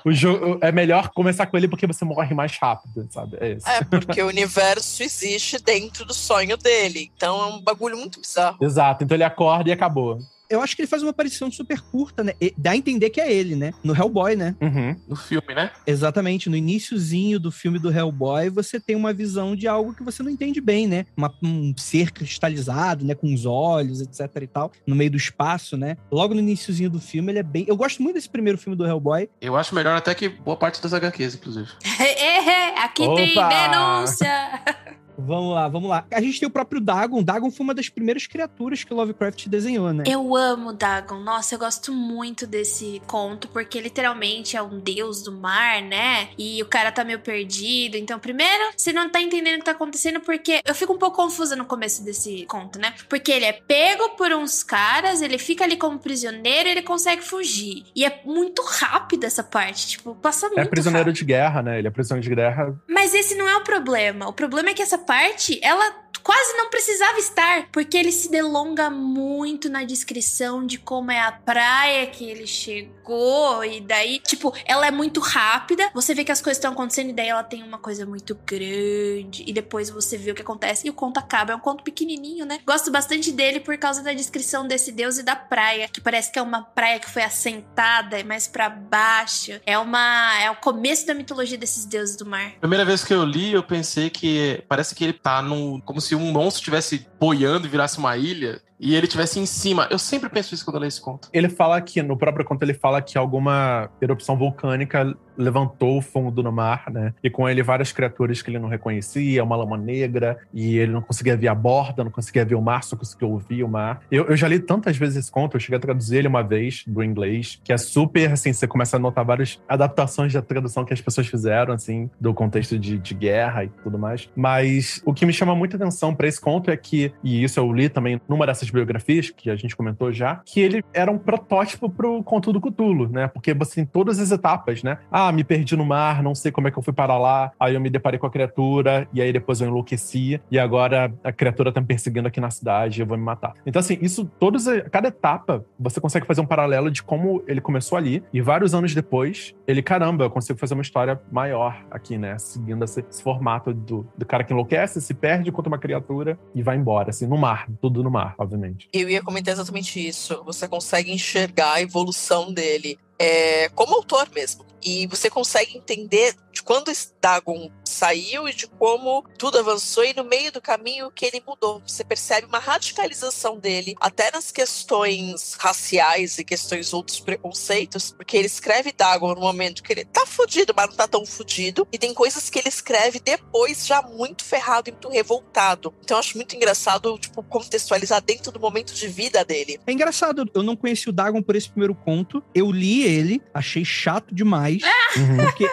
o jogo é melhor começar com ele porque você morre mais rápido, sabe? É, isso. é porque o universo existe dentro do sonho dele. Então é um bagulho muito bizarro. Exato. Então ele acorda e acabou eu acho que ele faz uma aparição super curta, né? E dá a entender que é ele, né? No Hellboy, né? Uhum. No filme, né? Exatamente. No iníciozinho do filme do Hellboy, você tem uma visão de algo que você não entende bem, né? Uma, um ser cristalizado, né? Com os olhos, etc e tal, no meio do espaço, né? Logo no iníciozinho do filme, ele é bem... Eu gosto muito desse primeiro filme do Hellboy. Eu acho melhor até que boa parte das HQs, inclusive. É, é, aqui Opa! tem denúncia! Vamos lá, vamos lá. A gente tem o próprio Dagon. Dagon foi uma das primeiras criaturas que Lovecraft desenhou, né? Eu amo Dagon. Nossa, eu gosto muito desse conto, porque literalmente é um deus do mar, né? E o cara tá meio perdido. Então, primeiro, você não tá entendendo o que tá acontecendo, porque eu fico um pouco confusa no começo desse conto, né? Porque ele é pego por uns caras, ele fica ali como prisioneiro e ele consegue fugir. E é muito rápido essa parte, tipo, passa é muito É prisioneiro rápido. de guerra, né? Ele é prisioneiro de guerra. Mas esse não é o problema. O problema é que essa parte, ela quase não precisava estar, porque ele se delonga muito na descrição de como é a praia que ele chegou e daí, tipo, ela é muito rápida, você vê que as coisas estão acontecendo e daí ela tem uma coisa muito grande e depois você vê o que acontece e o conto acaba, é um conto pequenininho, né? Gosto bastante dele por causa da descrição desse deus e da praia, que parece que é uma praia que foi assentada é mais para baixo. É uma é o começo da mitologia desses deuses do mar. Primeira vez que eu li, eu pensei que parece que ele tá num como se se um monstro estivesse boiando e virasse uma ilha e ele tivesse em cima. Eu sempre penso isso quando eu leio esse conto. Ele fala que, no próprio conto, ele fala que alguma erupção vulcânica levantou o fundo no mar, né? E com ele várias criaturas que ele não reconhecia, uma lama negra, e ele não conseguia ver a borda, não conseguia ver o mar, só conseguia ouvir o mar. Eu, eu já li tantas vezes esse conto, eu cheguei a traduzir ele uma vez do inglês, que é super, assim, você começa a notar várias adaptações da tradução que as pessoas fizeram, assim, do contexto de, de guerra e tudo mais. Mas o que me chama muita atenção para esse conto é que, e isso eu li também numa dessas biografias que a gente comentou já, que ele era um protótipo pro conto do Cthulhu, né? Porque tem todas as etapas, né? Ah, me perdi no mar, não sei como é que eu fui parar lá, aí eu me deparei com a criatura, e aí depois eu enlouqueci, e agora a criatura tá me perseguindo aqui na cidade, eu vou me matar. Então, assim, isso, todos, cada etapa, você consegue fazer um paralelo de como ele começou ali, e vários anos depois, ele, caramba, eu consigo fazer uma história maior aqui, né? Seguindo esse, esse formato do, do cara que enlouquece, se perde contra uma criatura e vai embora, assim, no mar, tudo no mar, obviamente. Eu ia comentar exatamente isso. Você consegue enxergar a evolução dele é, como autor mesmo. E você consegue entender de quando Dagon saiu e de como tudo avançou e no meio do caminho que ele mudou. Você percebe uma radicalização dele, até nas questões raciais e questões outros preconceitos, porque ele escreve Dagon no momento que ele tá fudido, mas não tá tão fudido, e tem coisas que ele escreve depois já muito ferrado e muito revoltado. Então eu acho muito engraçado, tipo, contextualizar dentro do momento de vida dele. É engraçado, eu não conheci o Dagon por esse primeiro conto, eu li ele, achei chato demais, porque,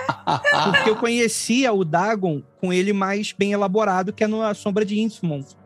porque eu conhecia o Dagon tragam com ele mais bem elaborado, que é no A Sombra de Innsmouth.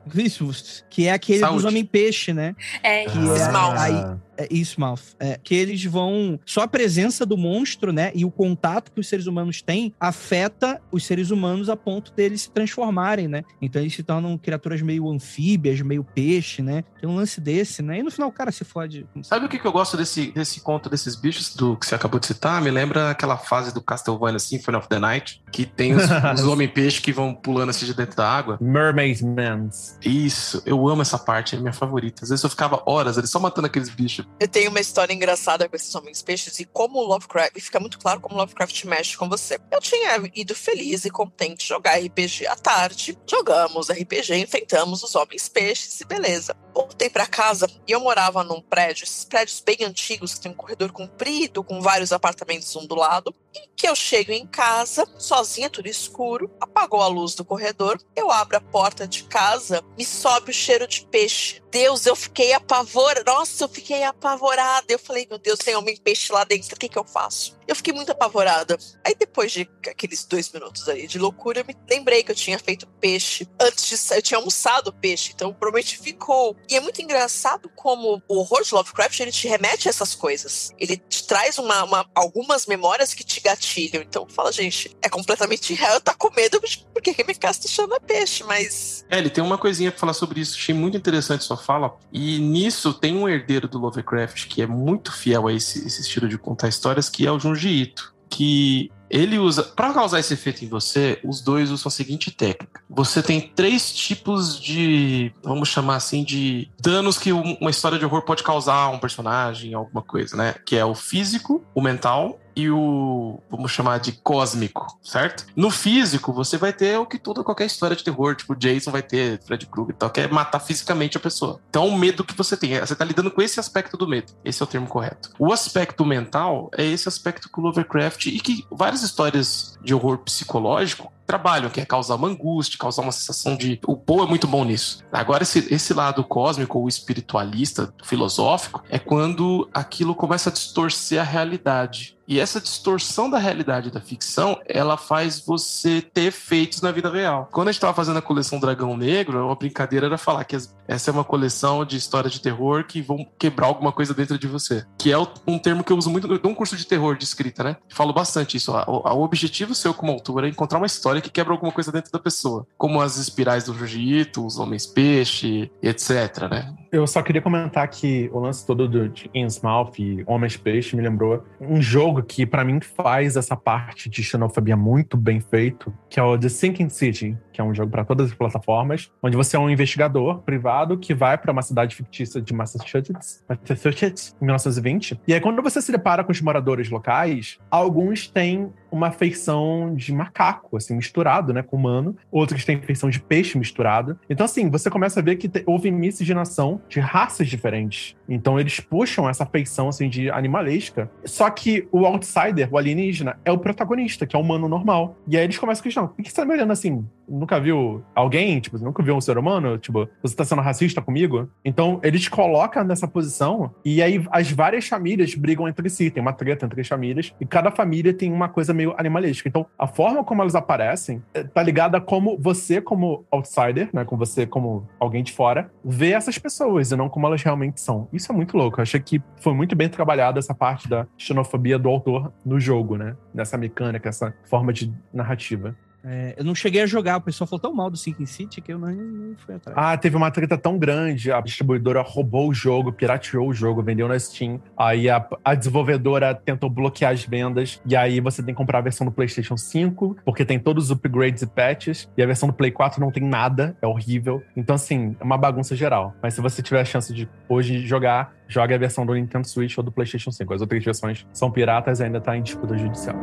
Que é aquele Saúde. dos Homem-Peixe, né? É, que é, aí, é, Ismouth. É, que eles vão. Só a presença do monstro, né? E o contato que os seres humanos têm afeta os seres humanos a ponto deles se transformarem, né? Então eles se tornam criaturas meio anfíbias, meio peixe, né? Tem um lance desse, né? E no final o cara se fode. Sabe o que, que eu gosto desse, desse conto desses bichos do que você acabou de citar? Me lembra aquela fase do Castlevania Symphony of the Night, que tem os, os homem-peixe que vão pulando assim de dentro da água. Mermaid Mans. Isso, eu amo essa parte, é minha favorita. Às vezes eu ficava horas ali só matando aqueles bichos. Eu tenho uma história engraçada com esses homens peixes e como o Lovecraft, e fica muito claro como o Lovecraft mexe com você. Eu tinha ido feliz e contente jogar RPG à tarde, jogamos RPG, enfrentamos os homens peixes e beleza. Voltei para casa e eu morava num prédio, esses prédios bem antigos que tem um corredor comprido com vários apartamentos um do lado, e que eu chego em casa, sozinha, tudo escuro, apagou a luz do corredor, eu abro a porta de casa me sobe o cheiro de peixe. Deus, eu fiquei apavorada. Nossa, eu fiquei apavorada. Eu falei, meu Deus, tem homem-peixe lá dentro, o que, que eu faço? Eu fiquei muito apavorada. Aí depois de aqueles dois minutos aí de loucura, eu me lembrei que eu tinha feito peixe. Antes de eu tinha almoçado peixe, então provavelmente ficou. E é muito engraçado como o horror de Lovecraft, ele te remete a essas coisas. Ele te traz uma, uma algumas memórias que te gatilham. Então fala, gente, é completamente real, eu tá com medo porque quem me te chama peixe, mas... É, ele tem uma coisinha pra falar sobre isso. Achei muito interessante sua fala. E nisso tem um herdeiro do Lovecraft que é muito fiel a esse, esse estilo de contar histórias, que é o Junji Ito. Que ele usa, para causar esse efeito em você, os dois usam a seguinte técnica. Você tem três tipos de, vamos chamar assim, de danos que uma história de horror pode causar a um personagem, alguma coisa, né? Que é o físico, o mental e o, vamos chamar de cósmico, certo? No físico, você vai ter o que toda qualquer história de terror, tipo Jason vai ter, Fred Krueger e tal, que é matar fisicamente a pessoa. Então, o medo que você tem, você tá lidando com esse aspecto do medo. Esse é o termo correto. O aspecto mental é esse aspecto que o Lovecraft e que várias histórias de horror psicológico trabalham, que é causar uma angústia, causar uma sensação de. O Poe é muito bom nisso. Agora, esse, esse lado cósmico ou espiritualista, filosófico, é quando aquilo começa a distorcer a realidade. E essa distorção da realidade da ficção, ela faz você ter efeitos na vida real. Quando a gente estava fazendo a coleção Dragão Negro, uma brincadeira era falar que essa é uma coleção de histórias de terror que vão quebrar alguma coisa dentro de você. Que é um termo que eu uso muito num curso de terror de escrita, né? Falo bastante isso. O objetivo seu como autor é encontrar uma história que quebra alguma coisa dentro da pessoa. Como as espirais do jiu-jitsu, os homens-peixe, etc, né? Eu só queria comentar que o lance todo do Innsmouth e Homens-Peixe me lembrou um jogo jogo que para mim faz essa parte de xenofobia muito bem feito, que é o The Sinking City, que é um jogo para todas as plataformas, onde você é um investigador privado que vai para uma cidade fictícia de Massachusetts, Massachusetts, em 1920. E aí quando você se depara com os moradores locais, alguns têm uma feição de macaco, assim, misturado, né, com humano. Outros têm feição de peixe misturado. Então, assim, você começa a ver que houve miscigenação de raças diferentes. Então, eles puxam essa feição, assim, de animalesca. Só que o outsider, o alienígena, é o protagonista, que é o humano normal. E aí eles começam a questionar, por que você tá me olhando assim? Nunca viu alguém? Tipo, nunca viu um ser humano? Tipo, você tá sendo racista comigo? Então, eles colocam nessa posição e aí as várias famílias brigam entre si. Tem uma treta entre as famílias e cada família tem uma coisa meio animalística. Então, a forma como elas aparecem eh, tá ligada a como você, como outsider, né, com você como alguém de fora, vê essas pessoas e não como elas realmente são. Isso é muito louco. Eu achei que foi muito bem trabalhada essa parte da xenofobia do autor no jogo, né? Nessa mecânica, essa forma de narrativa. É, eu não cheguei a jogar, o pessoal falou tão mal do Sinking City que eu não, não fui atrás. Ah, teve uma treta tão grande, a distribuidora roubou o jogo, pirateou o jogo, vendeu na Steam. Aí a, a desenvolvedora tentou bloquear as vendas, e aí você tem que comprar a versão do PlayStation 5, porque tem todos os upgrades e patches, e a versão do Play 4 não tem nada, é horrível. Então, assim, é uma bagunça geral. Mas se você tiver a chance de hoje jogar, joga a versão do Nintendo Switch ou do PlayStation 5. As outras versões são piratas e ainda tá em disputa judicial.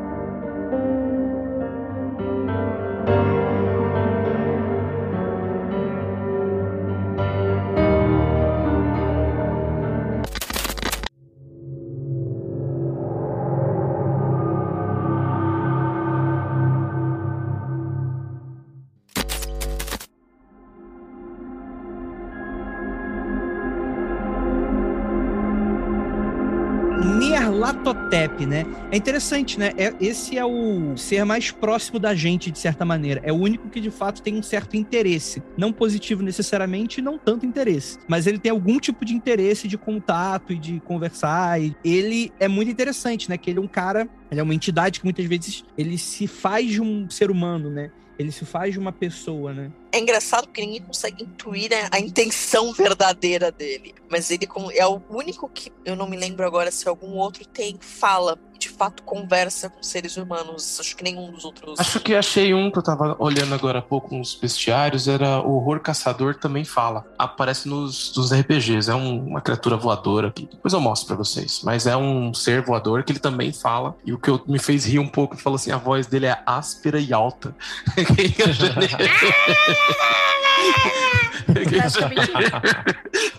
Nyarlathotep, né? É interessante, né? É, esse é o ser mais próximo da gente, de certa maneira. É o único que, de fato, tem um certo interesse. Não positivo necessariamente, não tanto interesse. Mas ele tem algum tipo de interesse de contato e de conversar. E ele é muito interessante, né? Que ele é um cara, ele é uma entidade que muitas vezes ele se faz de um ser humano, né? Ele se faz de uma pessoa, né? É engraçado porque ninguém consegue intuir a intenção verdadeira dele. Mas ele é o único que eu não me lembro agora se algum outro tem fala de fato conversa com seres humanos. Acho que nenhum dos outros. Acho que achei um que eu tava olhando agora há pouco nos bestiários, era o Horror Caçador também fala. Aparece nos, nos RPGs, é um, uma criatura voadora. Que depois eu mostro pra vocês. Mas é um ser voador que ele também fala. E o que eu, me fez rir um pouco, falou assim: a voz dele é áspera e alta.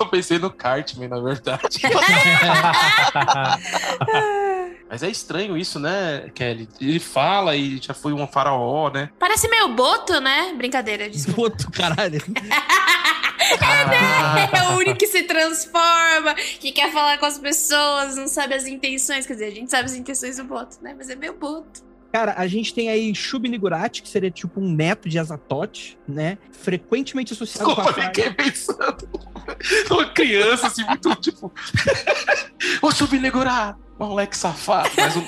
eu pensei no Cartman, na verdade. Mas é estranho isso, né, Kelly? Ele fala e já foi um faraó, né? Parece meio boto, né? Brincadeira, desculpa. Boto, caralho. É, né? É o único que se transforma, que quer falar com as pessoas, não sabe as intenções. Quer dizer, a gente sabe as intenções do boto, né? Mas é meio boto. Cara, a gente tem aí Shub Nigurati, que seria tipo um neto de Azatote, né? Frequentemente associado Desculpa, com a fiquei pensando. Uma criança, assim, muito tipo. Ô, Shub Nigurati! Moleque safado, mas o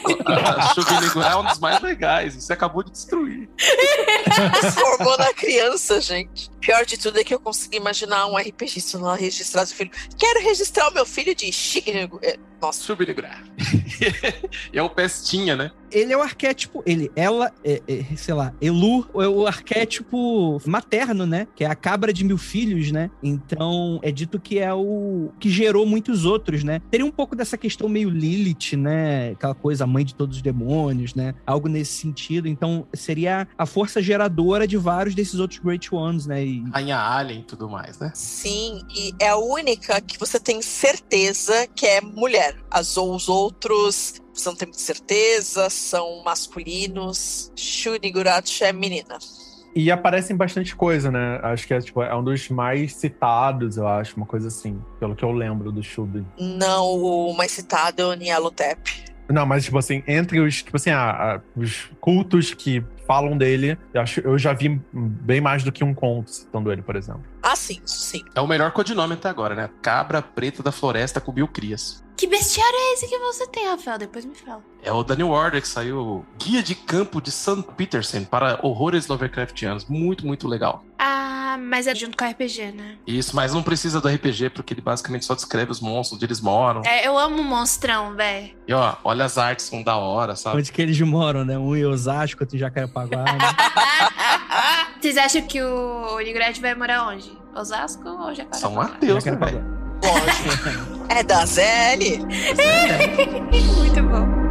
Shub é um dos mais legais. Você acabou de destruir. Formou na criança, gente. Pior de tudo é que eu consegui imaginar um RPG lá registrar seu filho. Quero registrar o meu filho de Shignigu. Nossa. Shubinigura. e é o Pestinha, né? Ele é o arquétipo, ele, ela, é, é, sei lá, Elu é o arquétipo materno, né? Que é a cabra de mil filhos, né? Então, é dito que é o que gerou muitos outros, né? Teria um pouco dessa questão meio Lilith, né? Aquela coisa, a mãe de todos os demônios, né? Algo nesse sentido. Então, seria a força geradora de vários desses outros Great Ones, né? E... Rainha Alien e tudo mais, né? Sim, e é a única que você tem certeza que é mulher. As, os outros você não tem muita certeza, são masculinos. Shunigurachi é menina. E aparecem bastante coisa, né? Acho que é, tipo, é um dos mais citados, eu acho, uma coisa assim, pelo que eu lembro do Shub. Não, o mais citado é o Nyalotep. Não, mas, tipo assim, entre os, tipo assim, ah, os cultos que falam dele, eu, acho, eu já vi bem mais do que um conto citando ele, por exemplo. Ah, sim, sim. É o melhor codinome até agora, né? Cabra preta da floresta com crias. Que bestiário é esse que você tem, Rafael? Depois me fala. É o Daniel Warder que saiu Guia de Campo de St. Peterson para horrores Lovecraftianos. Muito, muito legal. Ah, mas é junto com o RPG, né? Isso, mas não precisa do RPG, porque ele basicamente só descreve os monstros, onde eles moram. É, eu amo monstrão, velho. E ó, olha as artes, são da hora, sabe? Onde que eles moram, né? Um em Osasco, outro em Jacarepaguá, né? Vocês acham que o Nigret vai morar onde? Osasco ou Jacarepaguá? São Mateus, né, velho? Lógico. É da ZL. Muito bom.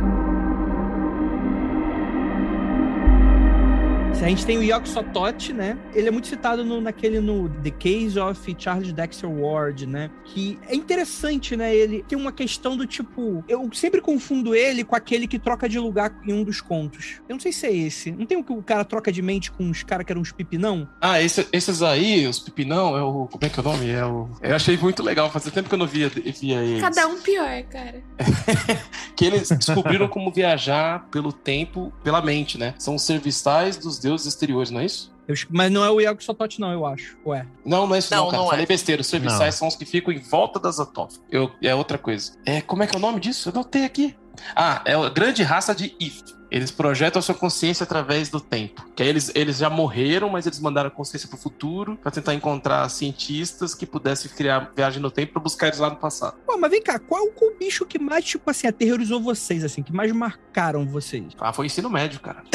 A gente tem o Yoko Sotote, né? Ele é muito citado no, naquele no The Case of Charles Dexter Ward, né? Que é interessante, né? Ele tem uma questão do tipo. Eu sempre confundo ele com aquele que troca de lugar em um dos contos. Eu não sei se é esse. Não tem o que o cara troca de mente com os caras que eram uns pipinão? Ah, esse- esses aí, os pipinão, é o. Como é que é o nome? É o. Eu achei muito legal, fazia tempo que eu não via, via eles. Cada um pior, cara. Que eles descobriram como viajar pelo tempo, pela mente, né? São os serviçais dos deuses exteriores, não é isso? Eu mas não é o Yoko Sotote, não, eu acho. Ué. Não, não é isso não, Não, cara. não Falei é. besteira. Os serviçais são os que ficam em volta das Atof. Eu, é outra coisa. É, como é que é o nome disso? Eu notei aqui. Ah, é a grande raça de If. Eles projetam a sua consciência através do tempo. Que aí eles, eles já morreram, mas eles mandaram a consciência pro futuro pra tentar encontrar cientistas que pudessem criar viagem no tempo pra buscar eles lá no passado. Pô, mas vem cá, qual é o bicho que mais, tipo assim, aterrorizou vocês, assim, que mais marcaram vocês? Ah, foi ensino médio, cara.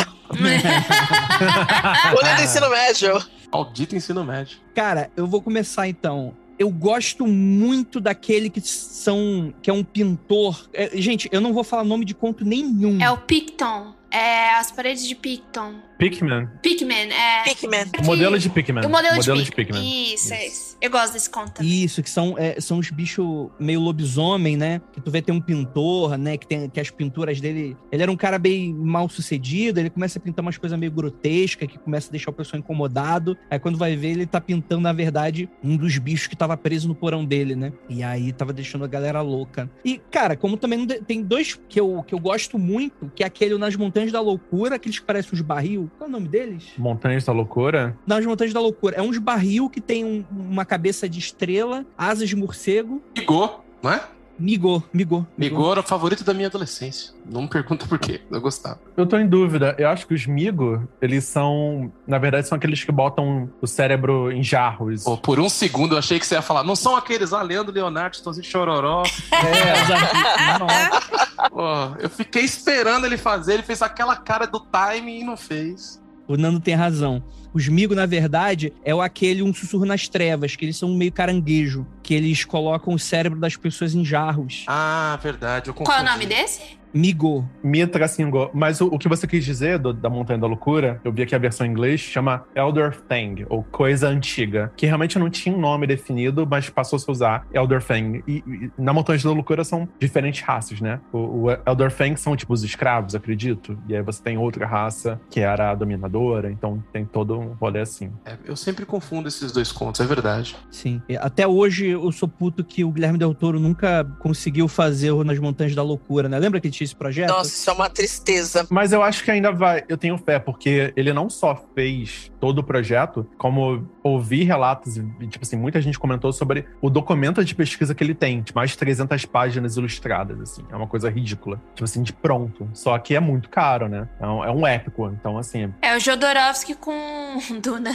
Olha do ensino médio. Maldito ensino médio. Cara, eu vou começar então. Eu gosto muito daquele que são. que é um pintor. É, gente, eu não vou falar nome de conto nenhum. É o Picton. É as paredes de Picton. Pikmin. Pikmin, é. Pikmin. O modelo de Pikmin. O modelo, de, de Pikmin. Pikmin. Isso, é isso. Eu gosto desse conto também. Isso, que são, é, são os bichos meio lobisomem, né? Que tu vê tem um pintor, né? Que tem que as pinturas dele. Ele era um cara bem mal sucedido, ele começa a pintar umas coisas meio grotescas, que começa a deixar o pessoal incomodado. Aí quando vai ver, ele tá pintando, na verdade, um dos bichos que tava preso no porão dele, né? E aí tava deixando a galera louca. E, cara, como também tem dois que eu, que eu gosto muito, que é aquele Nas Montanhas da Loucura, aqueles que parecem uns barril. Qual é o nome deles? Montanhas da Loucura. Nas Montanhas da Loucura. É uns barril que tem um- uma cabeça de estrela, asas de morcego. Migô, não é? Migô, migô. Migô era o favorito da minha adolescência. Não me pergunta por quê. Eu gostava. Eu tô em dúvida. Eu acho que os Migo, eles são. Na verdade, são aqueles que botam o cérebro em jarros. Pô, por um segundo eu achei que você ia falar. Não são aqueles lá, Leandro Leonardo, Estãozinho Chororó. É, não. Pô, eu fiquei esperando ele fazer. Ele fez aquela cara do time e não fez. O Nando tem razão. Os Migo, na verdade, é o aquele Um Sussurro nas Trevas, que eles são meio caranguejo, que eles colocam o cérebro das pessoas em jarros. Ah, verdade. Eu Qual é o nome desse? Migo. Mitra Singo. Mas o, o que você quis dizer do- da Montanha da Loucura, eu vi aqui a versão em inglês, chama Elder Thing, ou Coisa Antiga, que realmente não tinha um nome definido, mas passou-se a usar Elder Thing. E, e na Montanha da Loucura são diferentes raças, né? O, o Elder Thing são tipo os escravos, acredito. E aí você tem outra raça que era a dominadora, então tem todo um rolê assim. É, eu sempre confundo esses dois contos, é verdade. Sim. Até hoje eu sou puto que o Guilherme Del Toro nunca conseguiu fazer o Nas Montanhas da Loucura, né? Lembra que ele tinha esse projeto? Nossa, isso é uma tristeza. Mas eu acho que ainda vai. Eu tenho fé, porque ele não só fez todo o projeto, como ouvi relatos, e, tipo assim, muita gente comentou sobre o documento de pesquisa que ele tem, de mais de 300 páginas ilustradas, assim. É uma coisa ridícula. Tipo assim, de pronto. Só que é muito caro, né? É um, é um épico. Então, assim, É o Jodorowsky com Duna.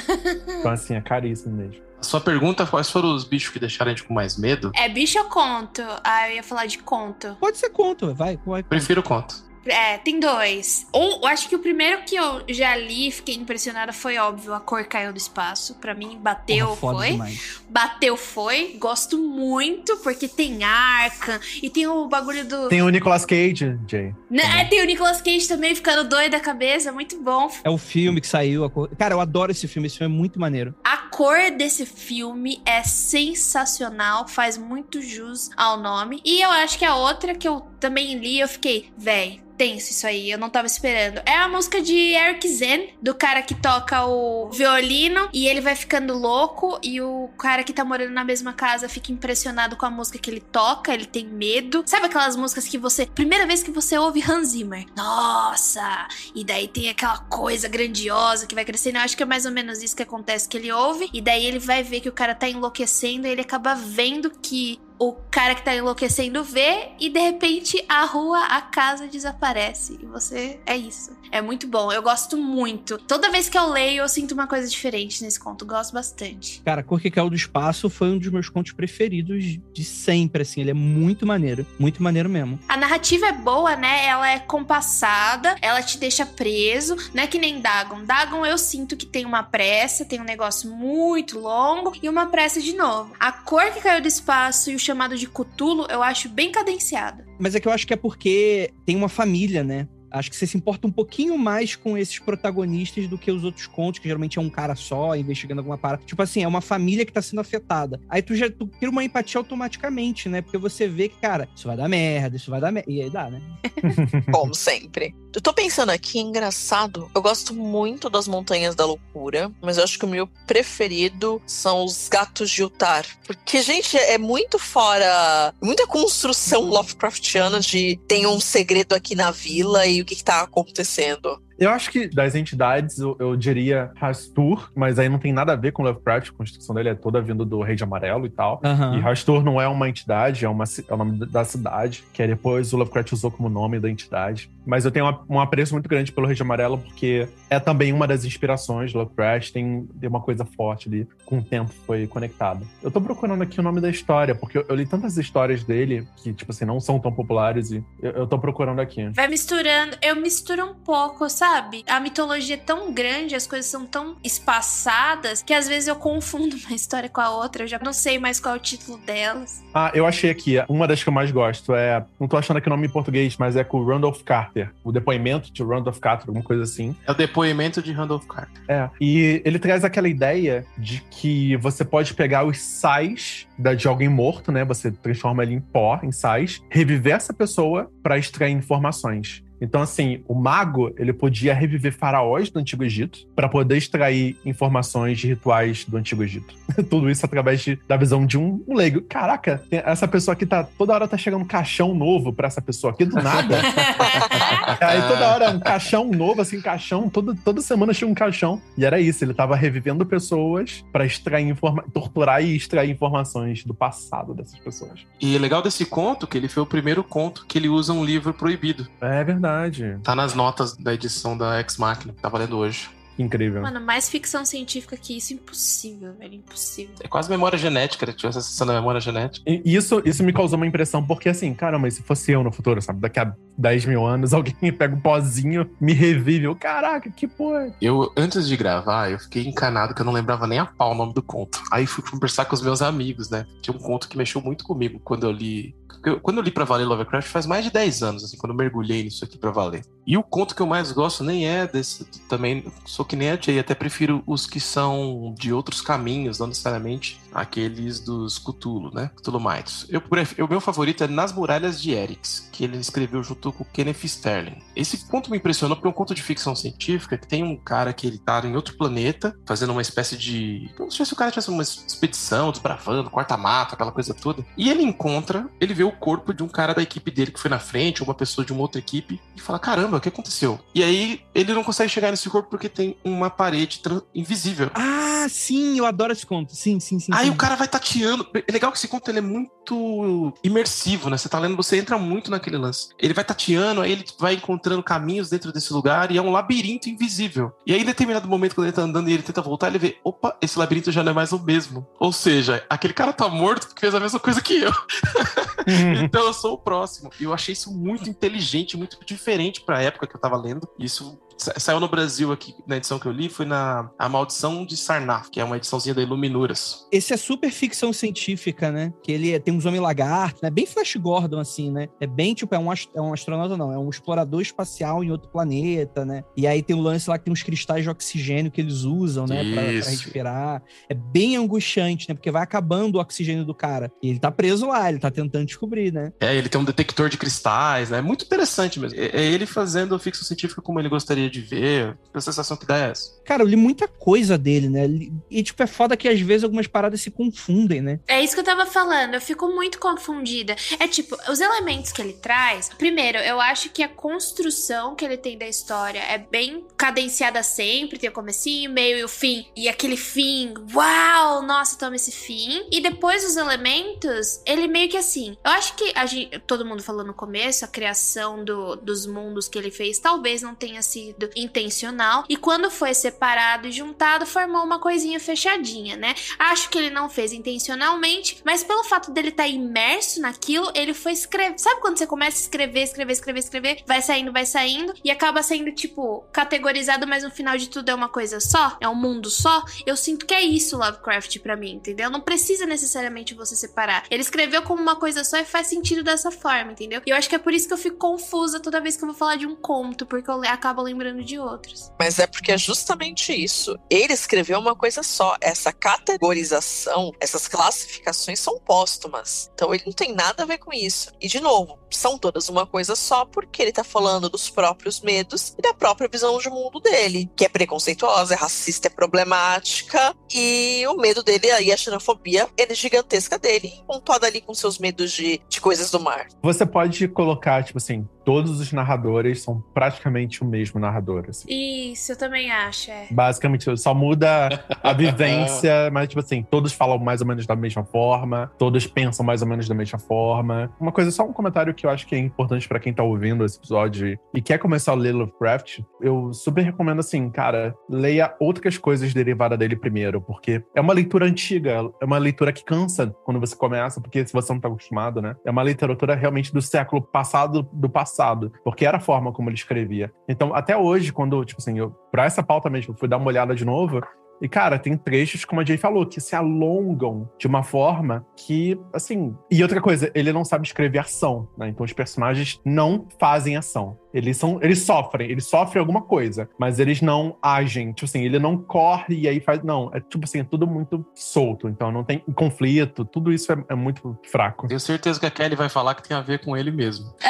então, assim, é caríssimo mesmo. Sua pergunta, quais foram os bichos que deixaram a gente com mais medo? É bicho ou conto? Ah, eu ia falar de conto. Pode ser conto, vai. vai. Prefiro conto. É, tem dois. Ou, eu acho que o primeiro que eu já li e fiquei impressionada foi óbvio, a cor caiu do espaço. Pra mim, bateu, Porra, foi. demais. Bateu, foi. Gosto muito, porque tem arca. E tem o bagulho do... Tem o Nicolas Cage, Jay. Né, tem o Nicolas Cage também ficando doido da cabeça, muito bom. É o filme que saiu. a cor- Cara, eu adoro esse filme. Esse filme é muito maneiro. A cor desse filme é sensacional, faz muito jus ao nome. E eu acho que a outra que eu também li, eu fiquei, véi, tenso isso aí, eu não tava esperando. É a música de Eric Zen, do cara que toca o violino e ele vai ficando louco e o cara que tá morando na mesma casa fica impressionado com a música que ele toca, ele tem medo. Sabe aquelas músicas que você, primeira vez que você ouve Hans Zimmer, nossa, e daí tem aquela coisa grandiosa que vai crescendo. Eu acho que é mais ou menos isso que acontece que ele ouve. E daí ele vai ver que o cara tá enlouquecendo e ele acaba vendo que o cara que tá enlouquecendo vê e de repente a rua, a casa desaparece. E você é isso. É muito bom. Eu gosto muito. Toda vez que eu leio, eu sinto uma coisa diferente nesse conto. Gosto bastante. Cara, Cor que Caiu do Espaço foi um dos meus contos preferidos de sempre, assim. Ele é muito maneiro. Muito maneiro mesmo. A narrativa é boa, né? Ela é compassada, ela te deixa preso. Não é que nem Dagon. Dagon eu sinto que tem uma pressa, tem um negócio muito longo e uma pressa de novo. A Cor que Caiu do Espaço e o chamado de Cutulo eu acho bem cadenciada. Mas é que eu acho que é porque tem uma família, né? Acho que você se importa um pouquinho mais com esses protagonistas do que os outros contos, que geralmente é um cara só, investigando alguma parada. Tipo assim, é uma família que tá sendo afetada. Aí tu já tu cria uma empatia automaticamente, né? Porque você vê que, cara, isso vai dar merda, isso vai dar merda. E aí dá, né? Como sempre. Eu tô pensando aqui, engraçado. Eu gosto muito das Montanhas da Loucura, mas eu acho que o meu preferido são os Gatos de Utar. Porque, gente, é muito fora. Muita construção Lovecraftiana de tem um segredo aqui na vila e o que, está acontecendo. Eu acho que das entidades, eu, eu, diria Rastur, mas aí não tem nada a ver com Lovecraft, a construção dele é toda vindo do Rei de Amarelo e tal. Uhum. E Rastur não é uma entidade, é, uma, é o nome da cidade, que aí depois o Lovecraft usou como nome da entidade. Mas eu tenho uma, um apreço muito grande pelo Rei de Amarelo, porque é também uma das inspirações do Lovecraft, tem, tem uma coisa forte ali, com o tempo foi conectado. Eu tô procurando aqui o nome da história, porque eu, eu li tantas histórias dele, que, tipo assim, não são tão populares, e eu, eu tô procurando aqui. Vai misturando, eu misturo um pouco, sabe? Sabe? A mitologia é tão grande, as coisas são tão espaçadas, que às vezes eu confundo uma história com a outra. Eu já não sei mais qual é o título delas. Ah, eu achei aqui. Uma das que eu mais gosto é. Não tô achando aqui o nome em português, mas é com o Randolph Carter. O depoimento de Randolph Carter, alguma coisa assim. É o depoimento de Randolph Carter. É. E ele traz aquela ideia de que você pode pegar os sais de alguém morto, né? Você transforma ele em pó, em sais, reviver essa pessoa para extrair informações. Então, assim, o mago, ele podia reviver faraós do Antigo Egito para poder extrair informações de rituais do Antigo Egito. Tudo isso através de, da visão de um, um leigo. Caraca, essa pessoa aqui tá toda hora tá chegando um caixão novo para essa pessoa aqui do nada. Aí toda hora um caixão novo, assim, caixão, toda, toda semana tinha um caixão. E era isso, ele tava revivendo pessoas para extrair informa torturar e extrair informações do passado dessas pessoas. E é legal desse conto que ele foi o primeiro conto que ele usa um livro proibido. É verdade verdade. Tá nas notas da edição da Ex Machina, que tá valendo hoje. Incrível. Mano, mais ficção científica que isso, impossível, velho. Impossível. É quase memória genética, né? Tinha essa sensação da memória genética. E isso, isso me causou uma impressão, porque assim, cara, mas se fosse eu no futuro, sabe? Daqui a 10 mil anos, alguém pega um pozinho, me revive. Eu, caraca, que porra. Eu, antes de gravar, eu fiquei encanado que eu não lembrava nem a pau o nome do conto. Aí fui conversar com os meus amigos, né? Tinha um conto que mexeu muito comigo quando eu li eu, quando eu li pra valer Lovecraft faz mais de 10 anos, assim, quando eu mergulhei nisso aqui pra valer. E o conto que eu mais gosto nem é desse, também, sou que nem a Jay, até prefiro os que são de outros caminhos, não necessariamente aqueles dos Cthulhu, né? Cthulhu Mites. Eu, o meu favorito é Nas Muralhas de Erix, que ele escreveu junto com Kenneth Sterling. Esse conto me impressionou porque é um conto de ficção científica que tem um cara que ele tá em outro planeta, fazendo uma espécie de. Como se o cara tivesse uma expedição, desbravando, quarta-mata, aquela coisa toda. E ele encontra, ele vê o corpo de um cara da equipe dele que foi na frente, ou uma pessoa de uma outra equipe, e fala: caramba, o que aconteceu? E aí ele não consegue chegar nesse corpo porque tem uma parede invisível. Ah, sim, eu adoro esse conto. Sim, sim, sim. Aí sim. o cara vai tateando. É legal que esse conto ele é muito imersivo, né? Você tá lendo, você entra muito naquele lance. Ele vai tateando, aí ele vai encontrando caminhos dentro desse lugar e é um labirinto invisível. E aí, em determinado momento, quando ele tá andando e ele tenta voltar, ele vê: opa, esse labirinto já não é mais o mesmo. Ou seja, aquele cara tá morto porque fez a mesma coisa que eu. então eu sou o próximo. E eu achei isso muito inteligente, muito diferente pra época que eu tava lendo. Isso Saiu no Brasil aqui, na edição que eu li, foi na A Maldição de Sarnaf, que é uma ediçãozinha da Iluminuras. Esse é super ficção científica, né? Que ele é, tem uns homem-lagarto, né? Bem Flash Gordon, assim, né? É bem, tipo, é um, é um astronauta, não. É um explorador espacial em outro planeta, né? E aí tem o um lance lá que tem uns cristais de oxigênio que eles usam, né? Pra, pra, respirar. É bem angustiante, né? Porque vai acabando o oxigênio do cara. E ele tá preso lá, ele tá tentando descobrir, né? É, ele tem um detector de cristais, né? Muito interessante mesmo. É, é ele fazendo a ficção científica como ele gostaria gostaria de ver. A sensação que dá é essa. Cara, eu li muita coisa dele, né? E, tipo, é foda que às vezes algumas paradas se confundem, né? É isso que eu tava falando, eu fico muito confundida. É tipo, os elementos que ele traz. Primeiro, eu acho que a construção que ele tem da história é bem cadenciada sempre. Tem o comecinho, meio e o fim. E aquele fim, uau, nossa, toma esse fim. E depois os elementos, ele meio que assim. Eu acho que a gente, todo mundo falou no começo, a criação do, dos mundos que ele fez talvez não tenha sido intencional. E quando foi separado e juntado, formou uma coisinha fechadinha, né? Acho que ele não fez intencionalmente, mas pelo fato dele estar tá imerso naquilo, ele foi escrever. Sabe quando você começa a escrever, escrever, escrever, escrever, vai saindo, vai saindo e acaba sendo tipo categorizado, mas no final de tudo é uma coisa só, é um mundo só? Eu sinto que é isso Lovecraft para mim, entendeu? Não precisa necessariamente você separar. Ele escreveu como uma coisa só e faz sentido dessa forma, entendeu? E eu acho que é por isso que eu fico confusa toda vez que eu vou falar de um conto, porque eu acabo lembrando de outros. Mas é porque é justamente isso. Ele escreveu uma coisa só. Essa categorização, essas classificações são póstumas. Então ele não tem nada a ver com isso. E de novo, são todas uma coisa só porque ele tá falando dos próprios medos e da própria visão de mundo dele, que é preconceituosa, é racista, é problemática e o medo dele aí, a xenofobia, é gigantesca dele, pontuada ali com seus medos de, de coisas do mar. Você pode colocar, tipo assim, todos os narradores são praticamente o mesmo narrador. Assim. Isso, eu também acho. É. Basicamente, só muda a vivência, mas, tipo assim, todos falam mais ou menos da mesma forma, todos pensam mais ou menos da mesma forma. Uma coisa, só um comentário que eu acho que é importante para quem tá ouvindo esse episódio e quer começar a ler Lovecraft, eu super recomendo, assim, cara, leia outras coisas derivadas dele primeiro, porque é uma leitura antiga, é uma leitura que cansa quando você começa, porque se você não tá acostumado, né? É uma literatura realmente do século passado, do passado passado, porque era a forma como ele escrevia. Então, até hoje, quando, tipo assim, eu, pra essa pauta mesmo, fui dar uma olhada de novo, e, cara, tem trechos, como a Jay falou, que se alongam de uma forma que, assim. E outra coisa, ele não sabe escrever ação, né? Então os personagens não fazem ação. Eles são. Eles sofrem, eles sofrem alguma coisa, mas eles não agem. Tipo assim, ele não corre e aí faz. Não, é tipo assim, é tudo muito solto. Então não tem conflito, tudo isso é, é muito fraco. Tenho certeza que a Kelly vai falar que tem a ver com ele mesmo.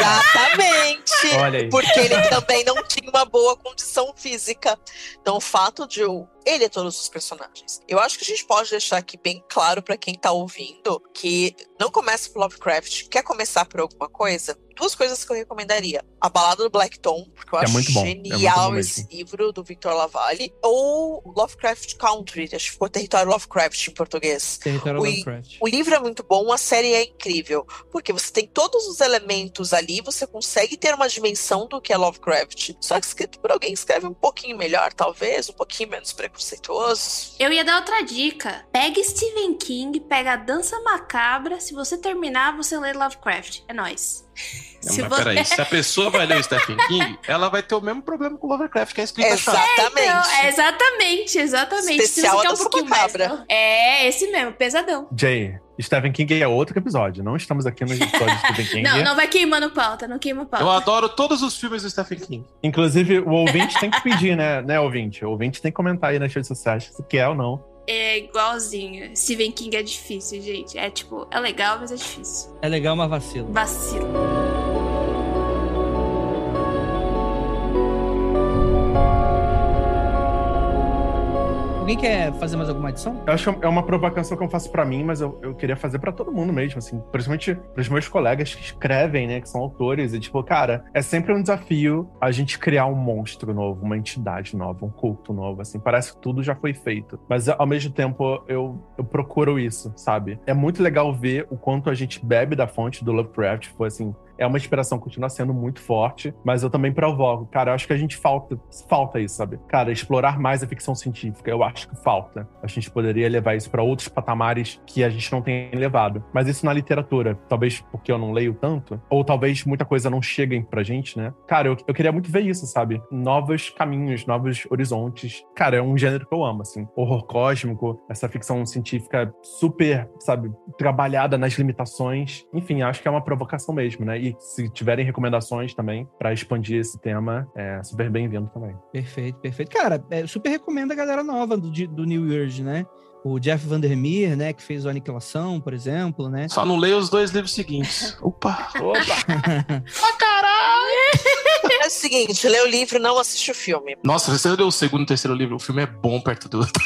Exatamente. Olha aí. Porque ele também não tinha uma boa condição física. Então o fato de ele é todos os personagens. Eu acho que a gente pode deixar aqui bem claro para quem tá ouvindo que não comece por Lovecraft, quer começar por alguma coisa, duas coisas que eu recomendaria. A Balada do Black Tom, porque eu é acho é genial é esse livro do Victor Lavalle, ou Lovecraft Country, acho que ficou Território Lovecraft em português. Território o, Lovecraft. O livro é muito bom, a série é incrível, porque você tem todos os elementos ali, você consegue ter uma dimensão do que é Lovecraft, só que escrito por alguém que escreve um pouquinho melhor, talvez, um pouquinho menos preconceituoso. Eu ia dar outra dica. Pega Stephen King, pega a Dança Macabra, se você terminar, você lê Lovecraft. É nóis. Não, se mas você... peraí, se a pessoa vai ler o Stephen King, ela vai ter o mesmo problema com o Lovecraft, que é escrita Exatamente. É, então, é, exatamente, exatamente. Especial se você um pouquinho mais, É, esse mesmo, pesadão. Jay, Stephen King é outro episódio. Não estamos aqui no episódio de Stephen King. não, não vai queimando pauta, não queima pauta. Eu adoro todos os filmes do Stephen King. Inclusive, o ouvinte tem que pedir, né, né, ouvinte? O ouvinte tem que comentar aí nas redes sociais se quer ou não. É igualzinho. Stephen King é difícil, gente. É tipo, é legal, mas é difícil. É legal, mas vacilo. Vacilo. Alguém quer fazer mais alguma adição? Eu acho que é uma provocação que eu faço para mim, mas eu, eu queria fazer para todo mundo mesmo, assim. Principalmente pros meus colegas que escrevem, né? Que são autores. E, tipo, cara, é sempre um desafio a gente criar um monstro novo, uma entidade nova, um culto novo, assim. Parece que tudo já foi feito. Mas, ao mesmo tempo, eu, eu procuro isso, sabe? É muito legal ver o quanto a gente bebe da fonte do Lovecraft. Foi, assim, é uma inspiração, continua sendo muito forte, mas eu também provoco. Cara, eu acho que a gente falta, falta isso, sabe? Cara, explorar mais a ficção científica, eu acho que falta. A gente poderia levar isso para outros patamares que a gente não tem levado. Mas isso na literatura, talvez porque eu não leio tanto, ou talvez muita coisa não chegue pra gente, né? Cara, eu, eu queria muito ver isso, sabe? Novos caminhos, novos horizontes. Cara, é um gênero que eu amo, assim. Horror cósmico, essa ficção científica super, sabe, trabalhada nas limitações. Enfim, acho que é uma provocação mesmo, né? E se tiverem recomendações também para expandir esse tema, é super bem-vindo também. Perfeito, perfeito. Cara, é, super recomendo a galera nova do, do New Year's, né? o Jeff Vandermeer, né, que fez o Aniquilação, por exemplo, né? Só não leio os dois livros seguintes. Opa! Opa! ah, caralho! seguinte, lê o livro, não assiste o filme. Nossa, você leu o segundo e terceiro livro, o filme é bom perto do outro.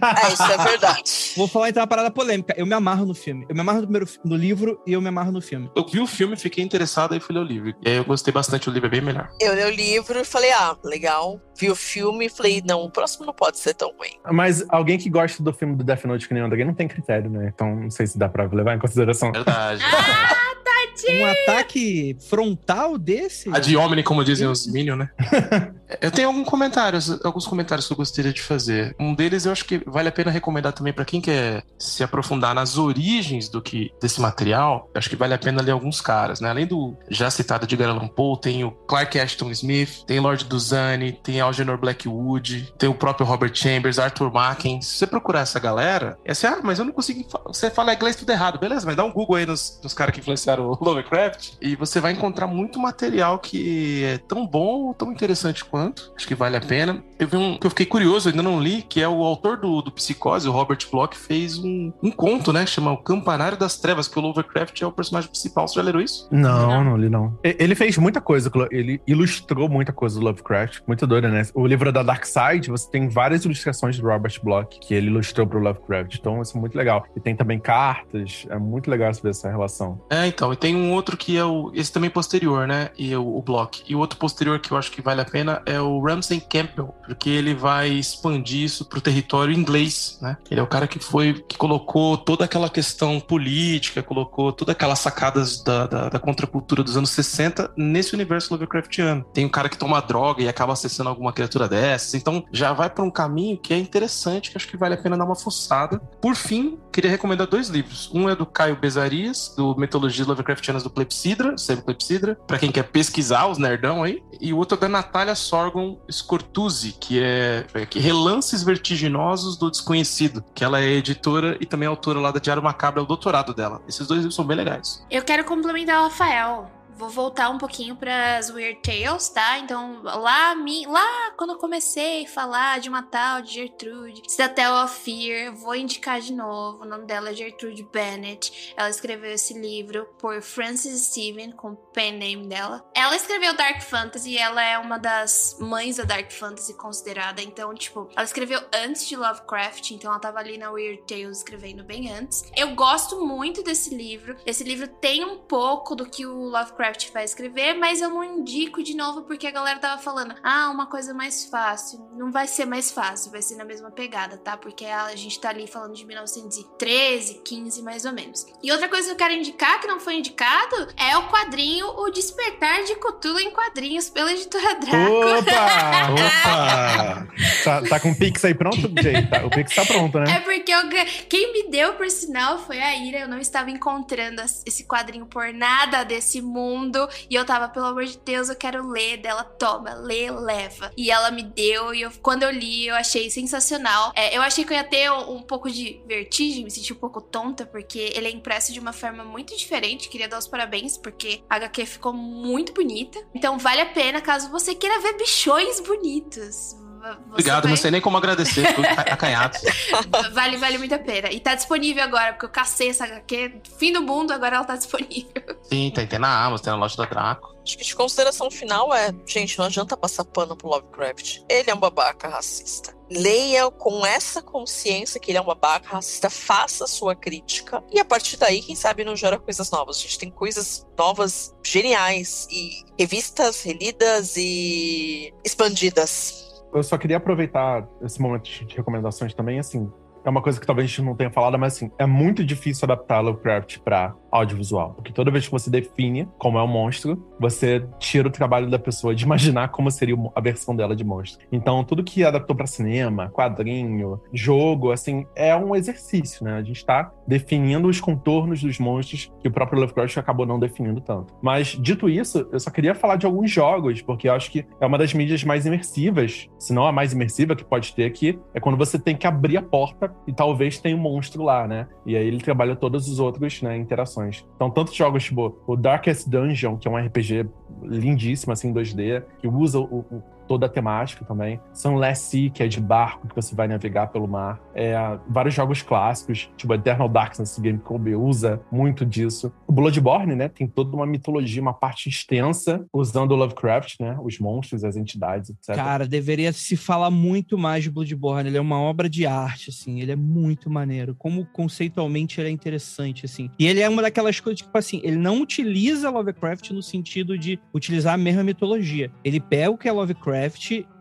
É, isso é verdade. Vou falar então uma parada polêmica. Eu me amarro no filme. Eu me amarro no, primeiro, no livro e eu me amarro no filme. Eu vi o filme, fiquei interessado e fui ler o livro. E aí eu gostei bastante, o livro é bem melhor. Eu li o livro e falei, ah, legal. Vi o filme e falei, não, o próximo não pode ser tão ruim. Mas alguém que gosta do filme do Death Note que nem André não tem critério, né? Então não sei se dá pra levar em consideração. Verdade. Um ataque frontal desse? A de Omni, como dizem os Minions, né? eu tenho alguns comentários, alguns comentários que eu gostaria de fazer. Um deles eu acho que vale a pena recomendar também para quem quer se aprofundar nas origens do que desse material. Acho que vale a pena ler alguns caras, né? Além do já citado de Allan Poe, tem o Clark Ashton Smith, tem Lord Duzane, tem Algernon Blackwood, tem o próprio Robert Chambers, Arthur Macken. Se você procurar essa galera, é assim, ah, mas eu não consigo. Você fala inglês tudo errado, beleza? Mas dá um Google aí nos, nos caras que influenciaram o Lovecraft e você vai encontrar muito material que é tão bom tão interessante quanto. Acho que vale a pena. Eu vi um que eu fiquei curioso, ainda não li, que é o autor do, do Psicose, o Robert Bloch, fez um, um conto, né? Chama O Campanário das Trevas, que o Lovecraft é o personagem principal. Você já leram isso? Não, não, não li não. Ele fez muita coisa, ele ilustrou muita coisa do Lovecraft. Muito doida, né? O livro da Dark Side, você tem várias ilustrações do Robert Bloch que ele ilustrou pro Lovecraft. Então, isso é muito legal. E tem também cartas. É muito legal ver essa relação. É, então. E tem um outro que é o. Esse também posterior, né? E o, o Block. E o outro posterior que eu acho que vale a pena é o Ramsey Campbell, porque ele vai expandir isso pro território inglês, né? Ele é o cara que foi. que colocou toda aquela questão política, colocou todas aquelas sacadas da, da, da contracultura dos anos 60 nesse universo Lovecraftiano. Tem um cara que toma droga e acaba acessando alguma criatura dessas. Então já vai para um caminho que é interessante, que acho que vale a pena dar uma fuçada. Por fim, queria recomendar dois livros. Um é do Caio Bezarias, do Metodologias Lovecraftianas do Clepsidra, sempre Clepsidra, para quem quer pesquisar os nerdão aí. E o outro é da Natália Sorgon Scortuzzi, que é, é que Relances Vertiginosos do Desconhecido, que ela é editora e também autora lá da Diário Macabro, é o doutorado dela. Esses dois livros são bem legais. Eu quero complementar o Rafael vou voltar um pouquinho para as Weird Tales, tá? Então, lá, lá quando eu comecei a falar de uma tal de Gertrude, Citadel of Fear, vou indicar de novo. O nome dela é Gertrude Bennett. Ela escreveu esse livro por Frances Steven, com o pen name dela. Ela escreveu Dark Fantasy, ela é uma das mães da Dark Fantasy considerada. Então, tipo, ela escreveu antes de Lovecraft, então ela tava ali na Weird Tales escrevendo bem antes. Eu gosto muito desse livro. Esse livro tem um pouco do que o Lovecraft Lovecraft vai escrever, mas eu não indico de novo porque a galera tava falando: ah, uma coisa mais fácil. Não vai ser mais fácil, vai ser na mesma pegada, tá? Porque a gente tá ali falando de 1913, 15 mais ou menos. E outra coisa que eu quero indicar, que não foi indicado, é o quadrinho O Despertar de Cthulhu em Quadrinhos, pela editora Draco. Opa! Opa! tá, tá com o Pix aí pronto, Jay? Tá, o Pix tá pronto, né? É porque eu, quem me deu, por sinal, foi a Ira. Eu não estava encontrando esse quadrinho por nada desse mundo mundo. E eu tava, pelo amor de Deus, eu quero ler. Dela, toma, lê, leva. E ela me deu, e eu, quando eu li, eu achei sensacional. É, eu achei que eu ia ter um, um, pouco de vertigem, me senti um pouco tonta, porque ele é impresso de uma forma muito diferente. Queria dar os parabéns, porque a HQ ficou muito bonita. Então vale a pena caso você queira ver bichões bonitos. Obrigado, vai... não sei nem como agradecer, fico acanhado. vale, vale muito a pena. E tá disponível agora, porque eu cacei essa HQ, fim do mundo, agora ela tá disponível. Sim, tem, tem na Amazon, tem na loja da Draco. Acho que de consideração final é, gente, não adianta passar pano pro Lovecraft. Ele é um babaca racista. Leia com essa consciência que ele é um babaca racista, faça a sua crítica e a partir daí, quem sabe, não gera coisas novas. A gente tem coisas novas, geniais e revistas relidas e expandidas eu só queria aproveitar esse momento de recomendações também, assim. É uma coisa que talvez a gente não tenha falado, mas assim, é muito difícil adaptar Lovecraft para audiovisual. Porque toda vez que você define como é o um monstro, você tira o trabalho da pessoa de imaginar como seria a versão dela de monstro. Então, tudo que adaptou para cinema, quadrinho, jogo, assim, é um exercício, né? A gente tá definindo os contornos dos monstros que o próprio Lovecraft acabou não definindo tanto. Mas, dito isso, eu só queria falar de alguns jogos, porque eu acho que é uma das mídias mais imersivas, se não a mais imersiva que pode ter aqui, é quando você tem que abrir a porta e talvez tenha um monstro lá, né? E aí ele trabalha todos os outros, né, interações então, tantos jogos tipo o Darkest Dungeon, que é um RPG lindíssimo, assim, 2D, que usa o, o toda a temática também. Sunless Sea, que é de barco, que você vai navegar pelo mar. É, vários jogos clássicos, tipo Eternal Darkness GameCube usa muito disso. O Bloodborne, né, tem toda uma mitologia, uma parte extensa, usando o Lovecraft, né, os monstros, as entidades, etc. Cara, deveria se falar muito mais de Bloodborne. Ele é uma obra de arte, assim. Ele é muito maneiro. Como conceitualmente ele é interessante, assim. E ele é uma daquelas coisas, tipo assim, ele não utiliza Lovecraft no sentido de utilizar a mesma mitologia. Ele pega o que é Lovecraft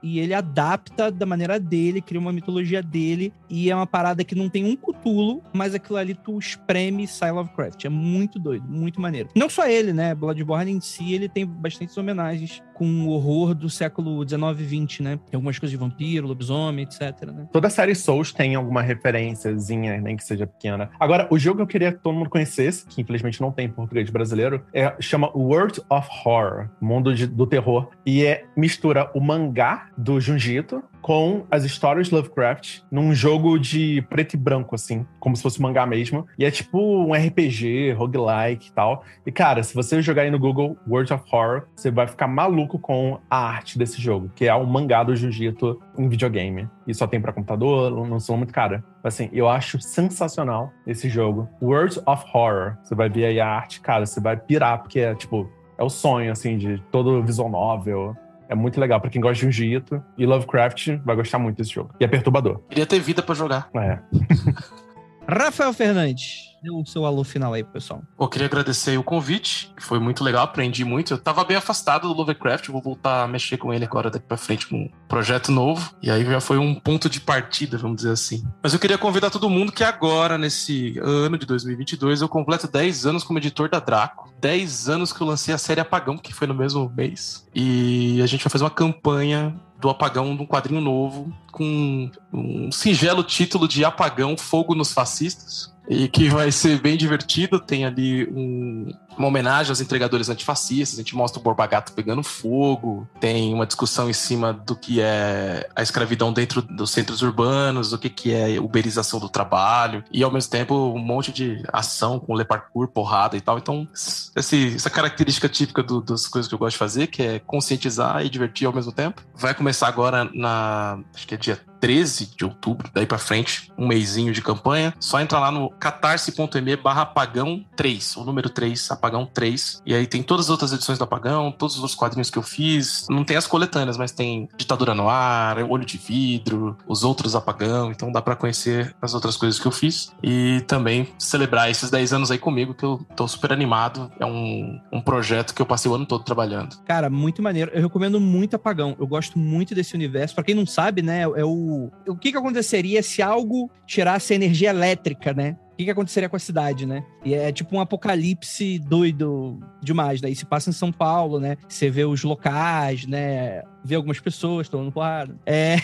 e ele adapta da maneira dele, cria uma mitologia dele, e é uma parada que não tem um cutulo, mas aquilo ali tu espreme e sai Lovecraft. É muito doido, muito maneiro. Não só ele, né? Bloodborne em si, ele tem bastantes homenagens com o horror do século 19 e 20, né? Tem algumas coisas de vampiro, lobisomem, etc, né? Toda a série Souls tem alguma referênciazinha, nem que seja pequena. Agora, o jogo que eu queria que todo mundo conhecesse, que infelizmente não tem em português brasileiro, é, chama World of Horror, Mundo de, do Terror, e é mistura o mangá do Junjito com as histórias Lovecraft num jogo de preto e branco, assim, como se fosse um mangá mesmo. E é tipo um RPG, roguelike e tal. E, cara, se você jogar aí no Google World of Horror, você vai ficar maluco com a arte desse jogo, que é um mangá do Jiu-Jitsu em videogame. E só tem para computador, não são muito cara. Assim, eu acho sensacional esse jogo. World of Horror. Você vai ver aí a arte, cara, você vai pirar, porque é, tipo, é o sonho, assim, de todo visual novel. É muito legal para quem gosta de um Jito. E Lovecraft vai gostar muito desse jogo. E é perturbador. Queria ter vida para jogar. É. Rafael Fernandes, dê o seu alô final aí, pessoal. Eu queria agradecer o convite, foi muito legal, aprendi muito. Eu tava bem afastado do Lovecraft, vou voltar a mexer com ele agora daqui pra frente com um projeto novo. E aí já foi um ponto de partida, vamos dizer assim. Mas eu queria convidar todo mundo que agora, nesse ano de 2022, eu completo 10 anos como editor da Draco. 10 anos que eu lancei a série Apagão, que foi no mesmo mês. E a gente vai fazer uma campanha do apagão de um quadrinho novo com um singelo título de Apagão Fogo nos Fascistas e que vai ser bem divertido. Tem ali um, uma homenagem aos entregadores antifascistas, a gente mostra o Borba Gato pegando fogo, tem uma discussão em cima do que é a escravidão dentro dos centros urbanos, o que, que é uberização do trabalho, e ao mesmo tempo um monte de ação com le parkour, porrada e tal. Então, esse, essa característica típica do, das coisas que eu gosto de fazer, que é conscientizar e divertir ao mesmo tempo, vai começar agora na. Acho que é dia 13 de outubro, daí para frente, um mêsinho de campanha. Só entrar lá no catarse.me barra apagão 3, o número 3, apagão 3. E aí tem todas as outras edições do apagão, todos os outros quadrinhos que eu fiz. Não tem as coletâneas, mas tem Ditadura no Ar, Olho de Vidro, os outros apagão. Então dá para conhecer as outras coisas que eu fiz. E também celebrar esses 10 anos aí comigo, que eu tô super animado. É um, um projeto que eu passei o ano todo trabalhando. Cara, muito maneiro. Eu recomendo muito apagão. Eu gosto muito desse universo. Para quem não sabe, né, é o o, que, que aconteceria se algo tirasse a energia elétrica, né? O que, que aconteceria com a cidade, né? E é tipo um apocalipse doido demais, né? E se passa em São Paulo, né? Você vê os locais, né? Vê algumas pessoas tomando porrada. É.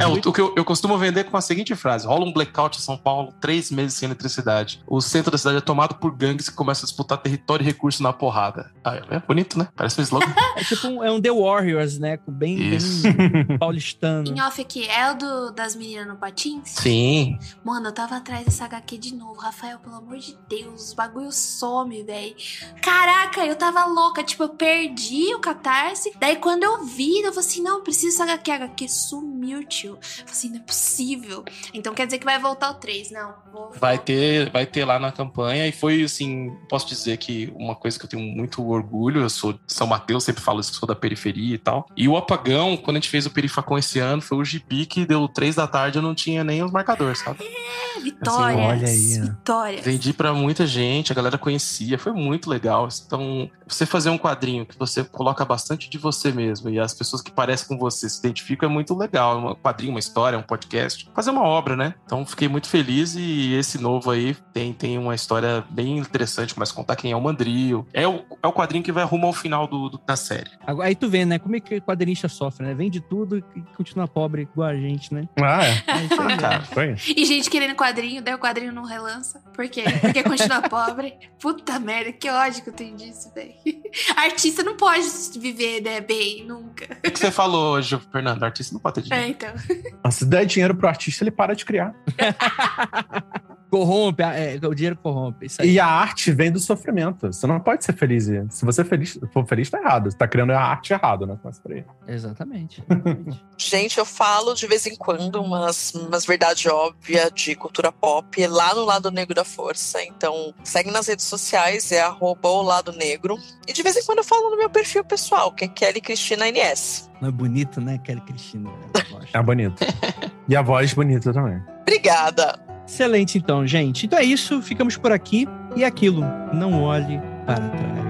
é o, o, que eu, eu, costumo vender com a seguinte frase: rola um blackout em São Paulo, três meses sem eletricidade. O centro da cidade é tomado por gangues que começam a disputar território e recurso na porrada. Ah, é bonito, né? Parece um slogan. é tipo um, é um The Warriors, né? Bem, bem paulistano. Em off aqui, é o do, das meninas no patins? Sim. Mano, eu tava atrás dessa HQ de novo. Rafael, pelo amor de Deus, os bagulho some, velho. Caraca, eu tava louca. Tipo, eu perdi o catarse. Daí quando eu vi, eu falei assim: não, preciso HQ. HQ sumiu, tio. Eu falei assim: não é possível. Então quer dizer que vai voltar o 3. Não, vou... Vai ter, vai ter lá na campanha. E foi assim: posso dizer que uma coisa que eu tenho muito orgulho. Eu sou de São Mateus, sempre falo isso, sou da periferia e tal. E o apagão, quando a gente fez o Perifacon esse ano, foi o gibi que deu 3 da tarde, eu não tinha nem os marcadores, sabe? É, vitória. Assim, olha aí. Vitórias. Vendi para muita gente, a galera conhecia, foi muito legal. Então, você fazer um quadrinho que você coloca bastante de você mesmo e as pessoas que parecem com você se identificam é muito legal. Um quadrinho, uma história, um podcast, fazer uma obra, né? Então, fiquei muito feliz e esse novo aí tem, tem uma história bem interessante, começa a contar quem é o Mandrio. É o, é o quadrinho que vai rumo ao final do, do, da série. Aí tu vê, né? Como é que o quadrinista sofre, né? Vende tudo e continua pobre igual a gente, né? Ah, é. é cara. Foi. E gente querendo quadrinho, daí o quadrinho não relança. Por quê? Porque continua pobre. Puta merda, que ódio que eu tenho disso, velho. Artista não pode viver né, bem, nunca. O que você falou hoje, Fernando? Artista não pode ter dinheiro. É, então. Se der dinheiro pro artista, ele para de criar. Corrompe, é, o dinheiro corrompe. E a arte vem do sofrimento. Você não pode ser feliz. Se você feliz, for feliz, tá errado. Você tá criando a arte errado, né? Começa por aí. Exatamente. Gente, eu falo de vez em quando umas, umas verdades óbvias de cultura pop lá no Lado Negro da Força. Então, segue nas redes sociais, é arroba o Lado Negro. E de vez em quando eu falo no meu perfil pessoal, que é Kelly Cristina NS. Não é bonito, né, Kelly Cristina? É bonito. e a voz bonita também. Obrigada. Excelente, então, gente. Então é isso, ficamos por aqui. E aquilo, não olhe para trás.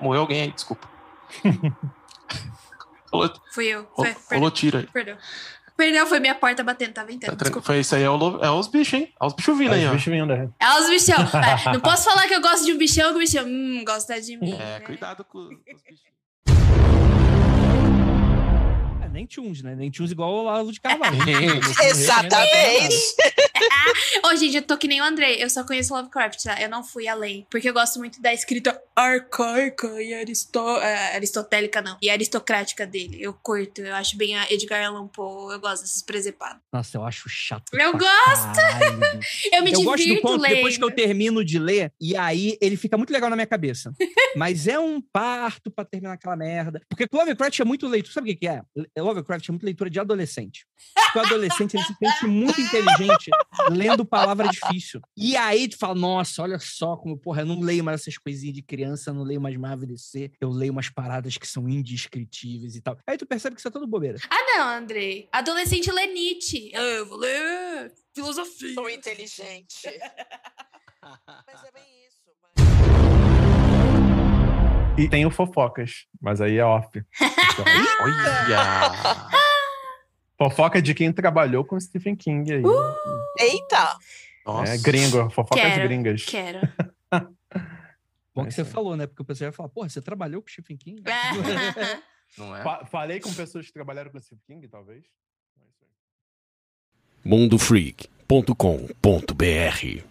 Morreu alguém aí, desculpa. Falou, Fui eu. Foi, falou tira aí. Perdão. Perdão, foi minha porta batendo, tá ventando. Tá, foi isso aí, é, o, é os bichos, hein? É os bichos vindo é aí, ó. Bichos vindo, é. é os bichão. É, não posso falar que eu gosto de um bichão, que o bichão hum, gosta de mim. É, né? cuidado com os bichos nem Tunes, né? Nem Tunes igual o Lavo de Carvalho. Exatamente. Ô, gente, eu tô que nem o André. Eu só conheço Lovecraft, tá? Eu não fui além. Porque eu gosto muito da escrita arcaica e aristo... É, aristotélica, não. E aristocrática dele. Eu curto. Eu acho bem a Edgar Allan Poe. Eu gosto desses presepados. Nossa, eu acho chato. Eu gosto! Eu me eu gosto do conto lendo. depois que eu termino de ler. E aí ele fica muito legal na minha cabeça. Mas é um parto pra terminar aquela merda. Porque Lovecraft é muito leitor. Sabe o que, que é? Lovecraft é muito leitura de adolescente. Porque o adolescente ele se sente muito inteligente lendo palavra difícil. E aí tu fala, nossa, olha só como, porra, eu não leio mais essas coisinhas de criança, não leio mais Marvel DC, eu leio umas paradas que são indescritíveis e tal. Aí tu percebe que isso é tudo bobeira. Ah, não, Andrei. Adolescente lê Nietzsche. Ah, eu vou ler filosofia. Sou inteligente. mas é bem isso. E tem o fofocas, mas aí é off. Olha! Fofoca de quem trabalhou com Stephen King aí. Uh, eita! É gringo, fofoca quero, de gringas. Quero. Bom que você falou, né? Porque o pessoal ia falar, porra, você trabalhou com Stephen King? Não é? Fa falei com pessoas que trabalharam com Stephen King, talvez. mundofreak.com.br